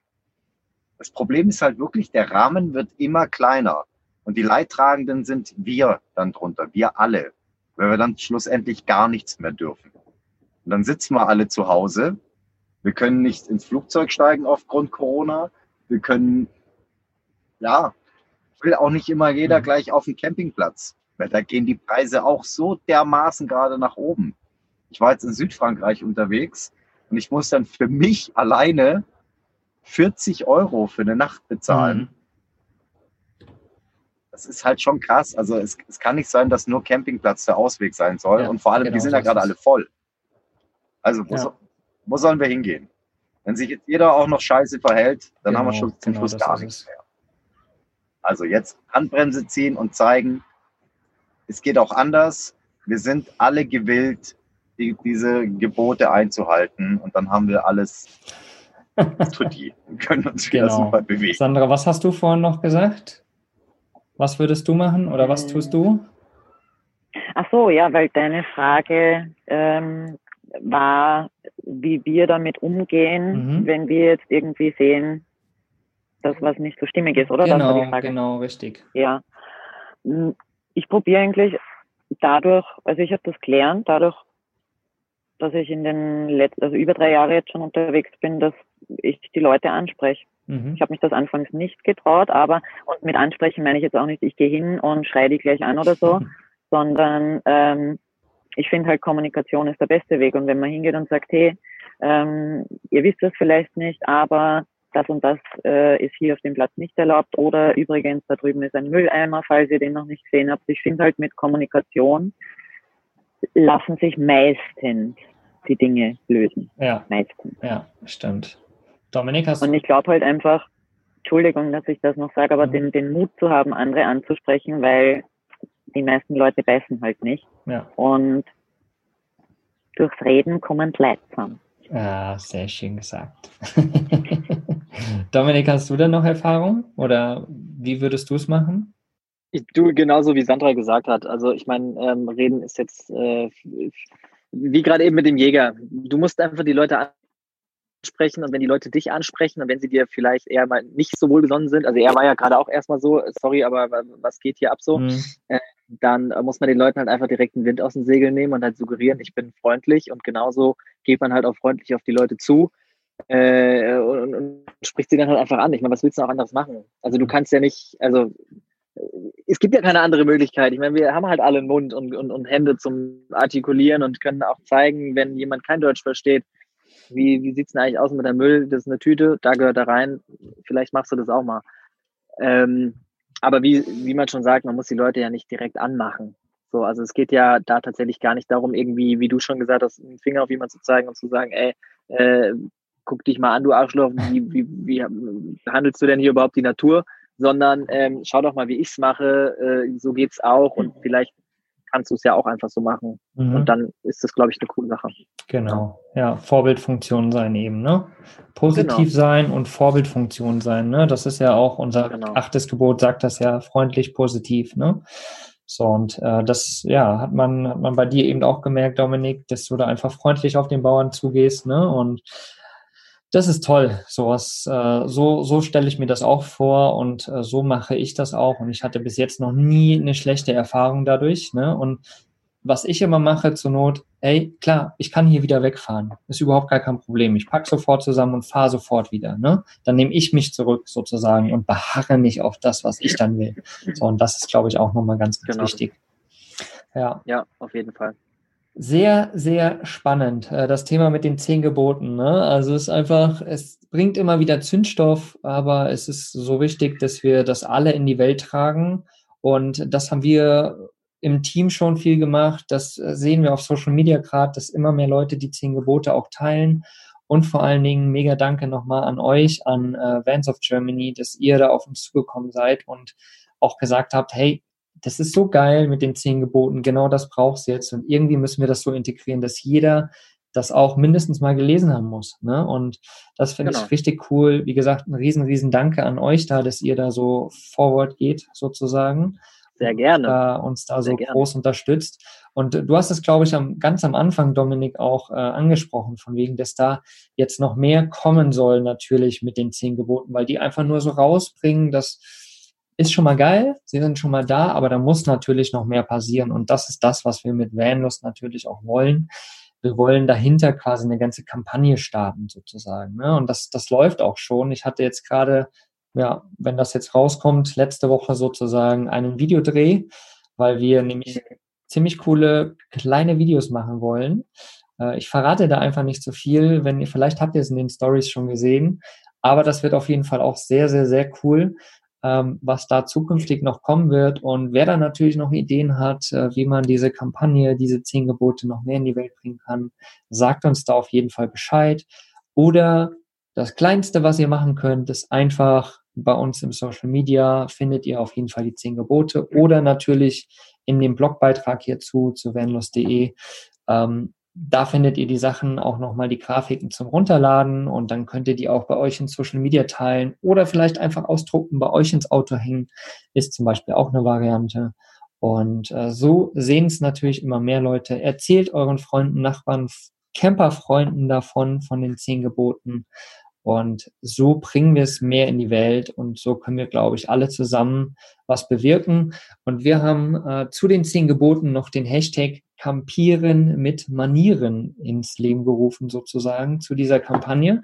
Das Problem ist halt wirklich, der Rahmen wird immer kleiner. Und die Leidtragenden sind wir dann drunter, wir alle, weil wir dann schlussendlich gar nichts mehr dürfen. Und dann sitzen wir alle zu Hause Wir können nicht ins Flugzeug steigen aufgrund Corona. Wir können, ja, will auch nicht immer jeder mhm. gleich auf den Campingplatz. Weil da gehen die Preise auch so dermaßen gerade nach oben. Ich war jetzt in Südfrankreich unterwegs und ich muss dann für mich alleine 40 Euro für eine Nacht bezahlen. Mhm. Das ist halt schon krass. Also es, es, kann nicht sein, dass nur Campingplatz der Ausweg sein soll. Ja, und vor allem, genau, die sind ja gerade alle voll. Also wo, ja. so, wo, sollen wir hingehen? Wenn sich jetzt jeder auch noch scheiße verhält, dann genau, haben wir genau, schon zum genau, Schluss gar nichts mehr. Also jetzt Handbremse ziehen und zeigen, es geht auch anders. Wir sind alle gewillt, die, diese Gebote einzuhalten und dann haben wir alles tutti und können uns genau. super bewegen. Sandra, was hast du vorhin noch gesagt? Was würdest du machen oder was tust du? Ach so, ja, weil deine Frage ähm, war, wie wir damit umgehen, mhm. wenn wir jetzt irgendwie sehen, dass was nicht so stimmig ist, oder? Genau, genau, richtig. Ja. Hm, ich probiere eigentlich dadurch, also ich habe das gelernt, dadurch, dass ich in den letzten, also über drei Jahre jetzt schon unterwegs bin, dass ich die Leute anspreche. Mhm. Ich habe mich das anfangs nicht getraut, aber und mit ansprechen meine ich jetzt auch nicht, ich gehe hin und schreie die gleich an oder so, <laughs> sondern ähm, ich finde halt Kommunikation ist der beste Weg. Und wenn man hingeht und sagt, hey, ähm, ihr wisst das vielleicht nicht, aber das und das äh, ist hier auf dem Platz nicht erlaubt oder übrigens da drüben ist ein Mülleimer, falls ihr den noch nicht gesehen habt. Ich finde halt mit Kommunikation lassen sich meistens die Dinge lösen. Ja. Meistens. Ja, stimmt. Dominik, hast du. Und ich glaube halt einfach, Entschuldigung, dass ich das noch sage, aber mhm. den, den Mut zu haben, andere anzusprechen, weil die meisten Leute beißen halt nicht. Ja. Und durchs Reden kommen zusammen. Ja, sehr schön gesagt. <laughs> Dominik, hast du denn noch Erfahrung oder wie würdest du es machen? Ich tue genauso, wie Sandra gesagt hat. Also ich meine, ähm, Reden ist jetzt äh, wie gerade eben mit dem Jäger. Du musst einfach die Leute ansprechen und wenn die Leute dich ansprechen und wenn sie dir vielleicht eher mal nicht so wohlgesonnen sind, also er war ja gerade auch erstmal so, sorry, aber was geht hier ab so, mhm. äh, dann muss man den Leuten halt einfach direkt den Wind aus den Segeln nehmen und halt suggerieren, ich bin freundlich und genauso geht man halt auch freundlich auf die Leute zu äh, und, und, spricht sie dann halt einfach an. Ich meine, was willst du auch anderes machen? Also du kannst ja nicht, also es gibt ja keine andere Möglichkeit. Ich meine, wir haben halt alle einen Mund und, und, und Hände zum Artikulieren und können auch zeigen, wenn jemand kein Deutsch versteht, wie, wie sieht es denn eigentlich aus mit der Müll? Das ist eine Tüte, da gehört da rein. Vielleicht machst du das auch mal. Ähm, aber wie, wie man schon sagt, man muss die Leute ja nicht direkt anmachen. So, also es geht ja da tatsächlich gar nicht darum, irgendwie, wie du schon gesagt hast, einen Finger auf jemanden zu zeigen und zu sagen, ey, äh, guck dich mal an, du Arschloch, wie, wie, wie behandelst du denn hier überhaupt die Natur? Sondern ähm, schau doch mal, wie ich's mache, äh, so geht's auch und vielleicht kannst du es ja auch einfach so machen. Mhm. Und dann ist das, glaube ich, eine coole Sache. Genau, ja, Vorbildfunktion sein eben, ne? Positiv genau. sein und Vorbildfunktion sein, ne? Das ist ja auch unser genau. achtes Gebot, sagt das ja freundlich, positiv, ne? So, und äh, das, ja, hat man, hat man bei dir eben auch gemerkt, Dominik, dass du da einfach freundlich auf den Bauern zugehst, ne? Und das ist toll. Sowas, äh, so, so stelle ich mir das auch vor und äh, so mache ich das auch. Und ich hatte bis jetzt noch nie eine schlechte Erfahrung dadurch. Ne? Und was ich immer mache zur Not, ey, klar, ich kann hier wieder wegfahren. Ist überhaupt gar kein Problem. Ich pack sofort zusammen und fahre sofort wieder. Ne? Dann nehme ich mich zurück sozusagen und beharre nicht auf das, was ich dann will. So, und das ist, glaube ich, auch nochmal ganz, ganz genau. wichtig. Ja. ja, auf jeden Fall sehr, sehr spannend, äh, das Thema mit den zehn Geboten. Ne? Also es ist einfach, es bringt immer wieder Zündstoff, aber es ist so wichtig, dass wir das alle in die Welt tragen. Und das haben wir im Team schon viel gemacht. Das sehen wir auf Social Media gerade, dass immer mehr Leute die zehn Gebote auch teilen. Und vor allen Dingen mega Danke nochmal an euch, an äh, Vans of Germany, dass ihr da auf uns zugekommen seid und auch gesagt habt, hey, das ist so geil mit den zehn Geboten, genau das brauchst du jetzt. Und irgendwie müssen wir das so integrieren, dass jeder das auch mindestens mal gelesen haben muss. Ne? Und das finde genau. ich richtig cool. Wie gesagt, ein riesen, riesen Danke an euch da, dass ihr da so forward geht, sozusagen. Sehr gerne. Da, uns da Sehr so gerne. groß unterstützt. Und du hast es, glaube ich, am, ganz am Anfang, Dominik, auch äh, angesprochen, von wegen, dass da jetzt noch mehr kommen soll, natürlich mit den zehn Geboten, weil die einfach nur so rausbringen, dass ist schon mal geil, sie sind schon mal da, aber da muss natürlich noch mehr passieren und das ist das, was wir mit Vanlust natürlich auch wollen, wir wollen dahinter quasi eine ganze Kampagne starten sozusagen. Ne? Und das, das läuft auch schon. Ich hatte jetzt gerade, ja, wenn das jetzt rauskommt, letzte Woche sozusagen einen Videodreh, weil wir nämlich ziemlich coole kleine Videos machen wollen. Äh, ich verrate da einfach nicht so viel, wenn ihr, vielleicht habt ihr es in den Stories schon gesehen, aber das wird auf jeden Fall auch sehr, sehr, sehr cool, ähm, was da zukünftig noch kommen wird. Und wer da natürlich noch Ideen hat, äh, wie man diese Kampagne, diese zehn Gebote noch mehr in die Welt bringen kann, sagt uns da auf jeden Fall Bescheid. Oder das Kleinste, was ihr machen könnt, ist einfach bei uns im Social Media findet ihr auf jeden Fall die zehn Gebote oder natürlich in dem Blogbeitrag hierzu zu vanlos.de ähm, da findet ihr die Sachen auch nochmal die Grafiken zum Runterladen und dann könnt ihr die auch bei euch in Social Media teilen oder vielleicht einfach ausdrucken, bei euch ins Auto hängen, ist zum Beispiel auch eine Variante. Und äh, so sehen es natürlich immer mehr Leute. Erzählt euren Freunden, Nachbarn, Camperfreunden davon, von den zehn Geboten. Und so bringen wir es mehr in die Welt und so können wir, glaube ich, alle zusammen was bewirken. Und wir haben äh, zu den zehn Geboten noch den Hashtag Campieren mit Manieren ins Leben gerufen, sozusagen, zu dieser Kampagne.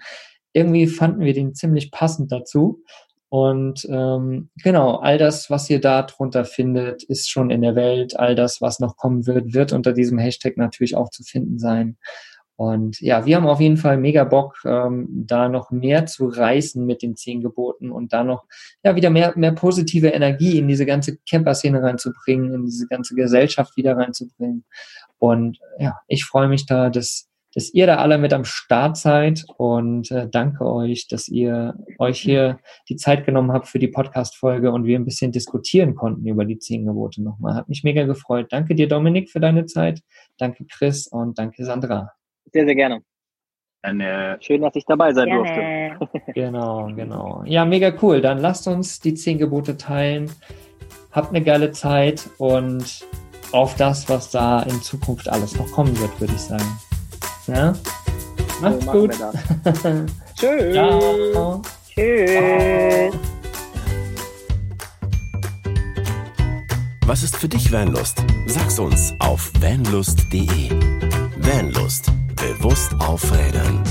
Irgendwie fanden wir den ziemlich passend dazu. Und ähm, genau, all das, was ihr da drunter findet, ist schon in der Welt. All das, was noch kommen wird, wird unter diesem Hashtag natürlich auch zu finden sein. Und ja, wir haben auf jeden Fall mega Bock, ähm, da noch mehr zu reißen mit den zehn Geboten und da noch ja wieder mehr, mehr positive Energie in diese ganze Camper-Szene reinzubringen, in diese ganze Gesellschaft wieder reinzubringen. Und ja, ich freue mich da, dass, dass ihr da alle mit am Start seid und äh, danke euch, dass ihr euch hier die Zeit genommen habt für die Podcast-Folge und wir ein bisschen diskutieren konnten über die zehn Gebote nochmal. Hat mich mega gefreut. Danke dir, Dominik, für deine Zeit. Danke, Chris und danke, Sandra. Sehr, sehr gerne. Eine Schön, dass ich dabei sein Gerne. durfte. <laughs> Genau, genau. Ja, mega cool. Dann lasst uns die zehn Gebote teilen. Habt eine geile Zeit und auf das, was da in Zukunft alles noch kommen wird, würde ich sagen. Ja? Macht's machen gut. <laughs> Tschüss. Ciao. Tschüss. Was ist für dich Vanlust? Sag's uns auf vanlust.de. Vanlust. Bewusst aufrädern.